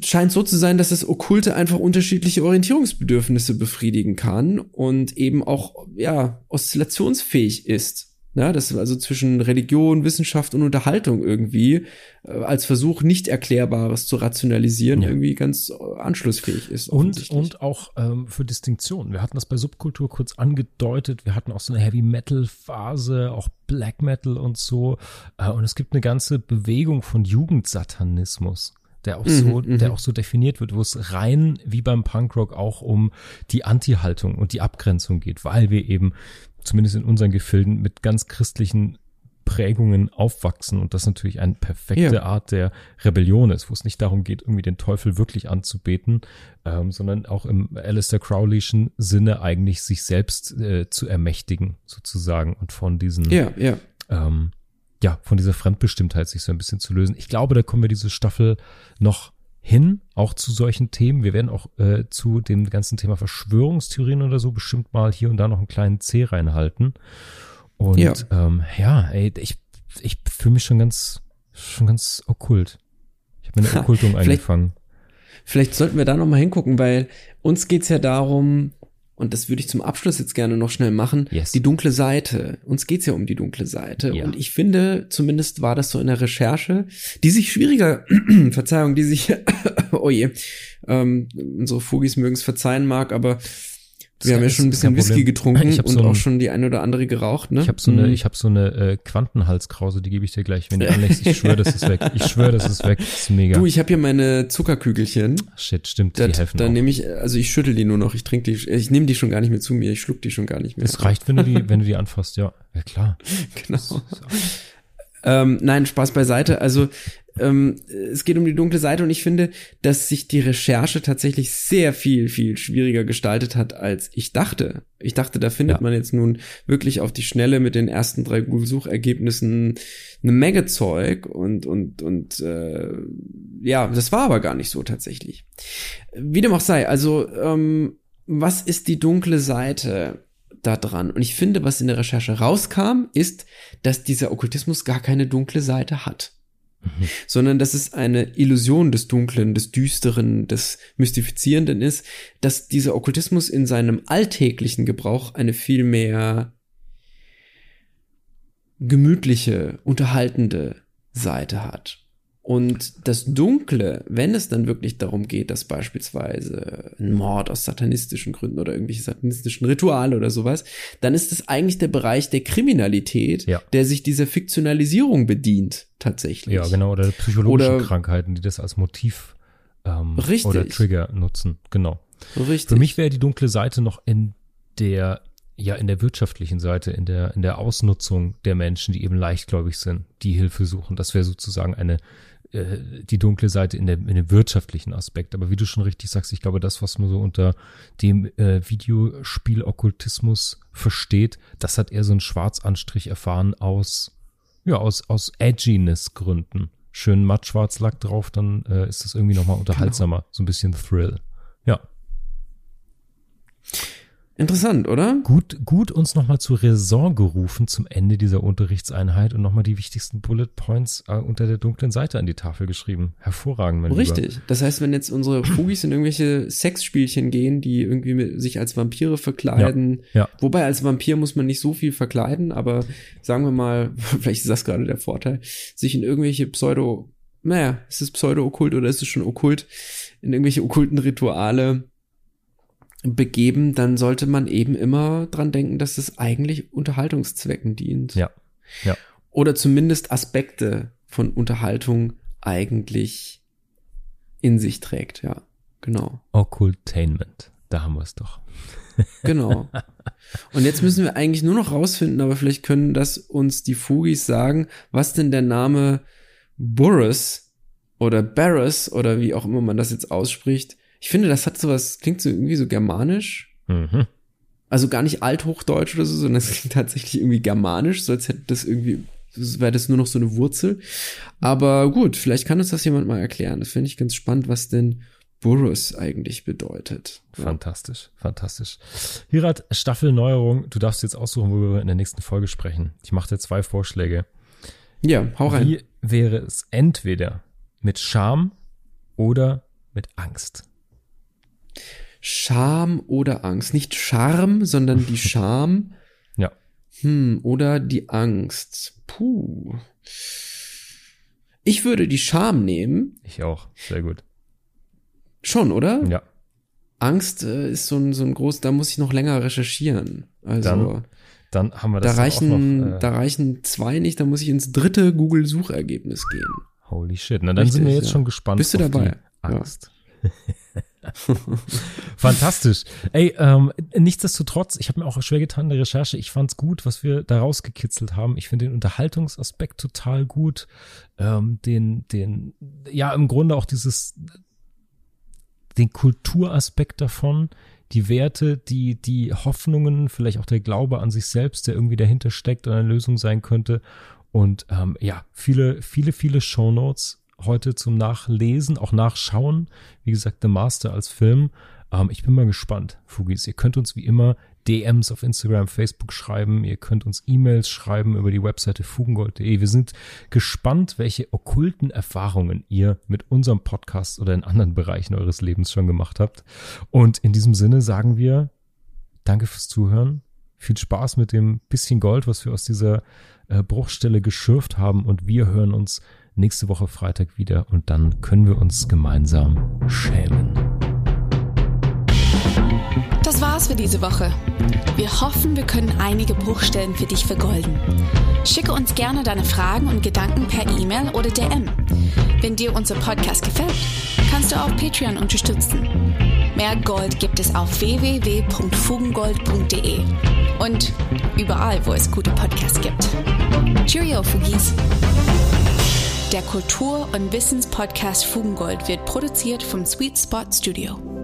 scheint so zu sein, dass das Okkulte einfach unterschiedliche Orientierungsbedürfnisse befriedigen kann und eben auch ja oszillationsfähig ist. Ja, das also zwischen Religion, Wissenschaft und Unterhaltung irgendwie äh, als Versuch, nicht Erklärbares zu rationalisieren, ja. irgendwie ganz äh, anschlussfähig ist. Und, und auch ähm, für Distinktion. Wir hatten das bei Subkultur kurz angedeutet. Wir hatten auch so eine Heavy Metal Phase, auch Black Metal und so. Äh, und es gibt eine ganze Bewegung von Jugendsatanismus der auch so, mhm, der mhm. auch so definiert wird, wo es rein wie beim Punkrock auch um die Anti-Haltung und die Abgrenzung geht, weil wir eben zumindest in unseren Gefilden, mit ganz christlichen Prägungen aufwachsen und das natürlich eine perfekte ja. Art der Rebellion ist, wo es nicht darum geht, irgendwie den Teufel wirklich anzubeten, ähm, sondern auch im Alistair Crowleyschen Sinne eigentlich sich selbst äh, zu ermächtigen, sozusagen, und von diesen, ja, ja. Ähm, ja, von dieser Fremdbestimmtheit sich so ein bisschen zu lösen. Ich glaube, da kommen wir diese Staffel noch hin, auch zu solchen Themen. Wir werden auch äh, zu dem ganzen Thema Verschwörungstheorien oder so bestimmt mal hier und da noch einen kleinen C reinhalten. Und ja, ähm, ja ey, ich, ich fühle mich schon ganz, schon ganz okkult. Ich habe meine Okkultung eingefangen. Vielleicht sollten wir da noch mal hingucken, weil uns geht's ja darum, und das würde ich zum Abschluss jetzt gerne noch schnell machen, yes. die dunkle Seite. Uns geht's ja um die dunkle Seite. Ja. Und ich finde, zumindest war das so in der Recherche, die sich schwieriger, Verzeihung, die sich, oh je, ähm, unsere Fugis mögen es verzeihen mag, aber Wir haben ja schon ein bisschen Whisky getrunken und so ein, auch schon die eine oder andere geraucht, ne? Ich habe so eine, mhm. ich habe so eine äh, Quantenhalskrause, die gebe ich dir gleich, wenn die anlegst. Ich schwöre, das ist weg. Ich schwöre, das ist weg. Das ist mega. Du, ich habe hier meine Zuckerkügelchen. Shit, stimmt. Das, die helfen Dann nehme ich, also ich schüttel die nur noch. Ich trinke die, ich nehme die schon gar nicht mehr zu mir. Ich schluck die schon gar nicht mehr. Es reicht, wenn du die, wenn du die anfasst, ja. Ja klar. genau. Ähm, nein, Spaß beiseite. Also ähm, es geht um die dunkle Seite und ich finde, dass sich die Recherche tatsächlich sehr viel, viel schwieriger gestaltet hat, als ich dachte. Ich dachte, da findet ja. man jetzt nun wirklich auf die Schnelle mit den ersten drei Google-Suchergebnissen eine Menge Zeug und, und, und äh, ja, das war aber gar nicht so tatsächlich. Wie dem auch sei, also ähm, was ist die dunkle Seite? da dran. Und ich finde, was in der Recherche rauskam, ist, dass dieser Okkultismus gar keine dunkle Seite hat. Mhm. Sondern dass es eine Illusion des Dunklen, des Düsteren, des Mystifizierenden ist, dass dieser Okkultismus in seinem alltäglichen Gebrauch eine viel mehr gemütliche, unterhaltende Seite hat. Und das Dunkle, wenn es dann wirklich darum geht, dass beispielsweise ein Mord aus satanistischen Gründen oder irgendwelche satanistischen Rituale oder sowas, dann ist es eigentlich der Bereich der Kriminalität, ja. der sich dieser Fiktionalisierung bedient, tatsächlich. Ja, genau, oder psychologische oder, Krankheiten, die das als Motiv ähm, oder Trigger nutzen, genau. Richtig. Für mich wäre die dunkle Seite noch in der ja in der wirtschaftlichen Seite, in der in der Ausnutzung der Menschen, die eben leichtgläubig sind, die Hilfe suchen. Das wäre sozusagen eine äh, die dunkle Seite in, der, in dem wirtschaftlichen Aspekt. Aber wie du schon richtig sagst, ich glaube, das, was man so unter dem äh, Videospiel-Okkultismus versteht, das hat eher so einen Schwarzanstrich erfahren aus, ja, aus, aus Edginess-Gründen. Schön matt schwarz Lack drauf, dann äh, ist das irgendwie nochmal unterhaltsamer. Genau. So ein bisschen Thrill. Ja. Interessant, oder? Gut, gut uns nochmal zur Raison gerufen zum Ende dieser Unterrichtseinheit und nochmal die wichtigsten Bullet Points äh, unter der dunklen Seite an die Tafel geschrieben. Hervorragend, mein Richtig. Lieber. Das heißt, wenn jetzt unsere Fugis in irgendwelche Sexspielchen gehen, die irgendwie mit, sich als Vampire verkleiden, ja, ja. wobei als Vampir muss man nicht so viel verkleiden, aber sagen wir mal, vielleicht ist das gerade der Vorteil, sich in irgendwelche Pseudo, naja, ist es Pseudo-okkult oder ist es schon okkult, in irgendwelche okkulten Rituale begeben, dann sollte man eben immer dran denken, dass es eigentlich Unterhaltungszwecken dient. Ja. Ja. Oder zumindest Aspekte von Unterhaltung eigentlich in sich trägt, ja. Genau. Occultainment. Da haben wir es doch. genau. Und jetzt müssen wir eigentlich nur noch rausfinden, aber vielleicht können das uns die Fugis sagen, was denn der Name Burris oder Barris oder wie auch immer man das jetzt ausspricht, ich finde, das hat sowas, klingt so irgendwie so germanisch. Mhm. Also gar nicht althochdeutsch oder so, sondern es klingt tatsächlich irgendwie germanisch, so als hätte das irgendwie, wäre das nur noch so eine Wurzel. Aber gut, vielleicht kann uns das jemand mal erklären. Das finde ich ganz spannend, was denn Burrus eigentlich bedeutet. Fantastisch, fantastisch. Hirat, Staffelneuerung. Du darfst jetzt aussuchen, wo wir in der nächsten Folge sprechen. Ich mache dir zwei Vorschläge. Ja, hau rein. Wie wäre es entweder mit Scham oder mit Angst? Scham oder Angst. Nicht Charme, sondern die Scham. Ja. Hm, oder die Angst. Puh. Ich würde die Scham nehmen. Ich auch. Sehr gut. Schon, oder? Ja. Angst äh, ist so ein, so ein groß, da muss ich noch länger recherchieren. Also. Dann, dann haben wir das da reichen, noch, äh, Da reichen zwei nicht, da muss ich ins dritte Google-Suchergebnis gehen. Holy shit. Na, dann Richtig, sind wir jetzt ja. schon gespannt. Bist du dabei? Angst. Ja. Fantastisch. Ey, ähm, nichtsdestotrotz, ich habe mir auch schwer getan in der Recherche. Ich fand's gut, was wir da rausgekitzelt haben. Ich finde den Unterhaltungsaspekt total gut. Ähm, den, den, ja, im Grunde auch dieses, den Kulturaspekt davon, die Werte, die, die Hoffnungen, vielleicht auch der Glaube an sich selbst, der irgendwie dahinter steckt und eine Lösung sein könnte. Und ähm, ja, viele, viele, viele Shownotes heute zum Nachlesen, auch nachschauen. Wie gesagt, The Master als Film. Ähm, ich bin mal gespannt, Fugis. Ihr könnt uns wie immer DMs auf Instagram, Facebook schreiben. Ihr könnt uns E-Mails schreiben über die Webseite fugengold.de. Wir sind gespannt, welche okkulten Erfahrungen ihr mit unserem Podcast oder in anderen Bereichen eures Lebens schon gemacht habt. Und in diesem Sinne sagen wir Danke fürs Zuhören. Viel Spaß mit dem bisschen Gold, was wir aus dieser äh, Bruchstelle geschürft haben. Und wir hören uns nächste Woche Freitag wieder und dann können wir uns gemeinsam schämen. Das war's für diese Woche. Wir hoffen, wir können einige Bruchstellen für dich vergolden. Schicke uns gerne deine Fragen und Gedanken per E-Mail oder DM. Wenn dir unser Podcast gefällt, kannst du auch Patreon unterstützen. Mehr Gold gibt es auf www.fugengold.de und überall, wo es gute Podcasts gibt. Cheerio, Fugis! Der Kultur- und Wissenspodcast Fugengold wird produziert vom Sweet Spot Studio.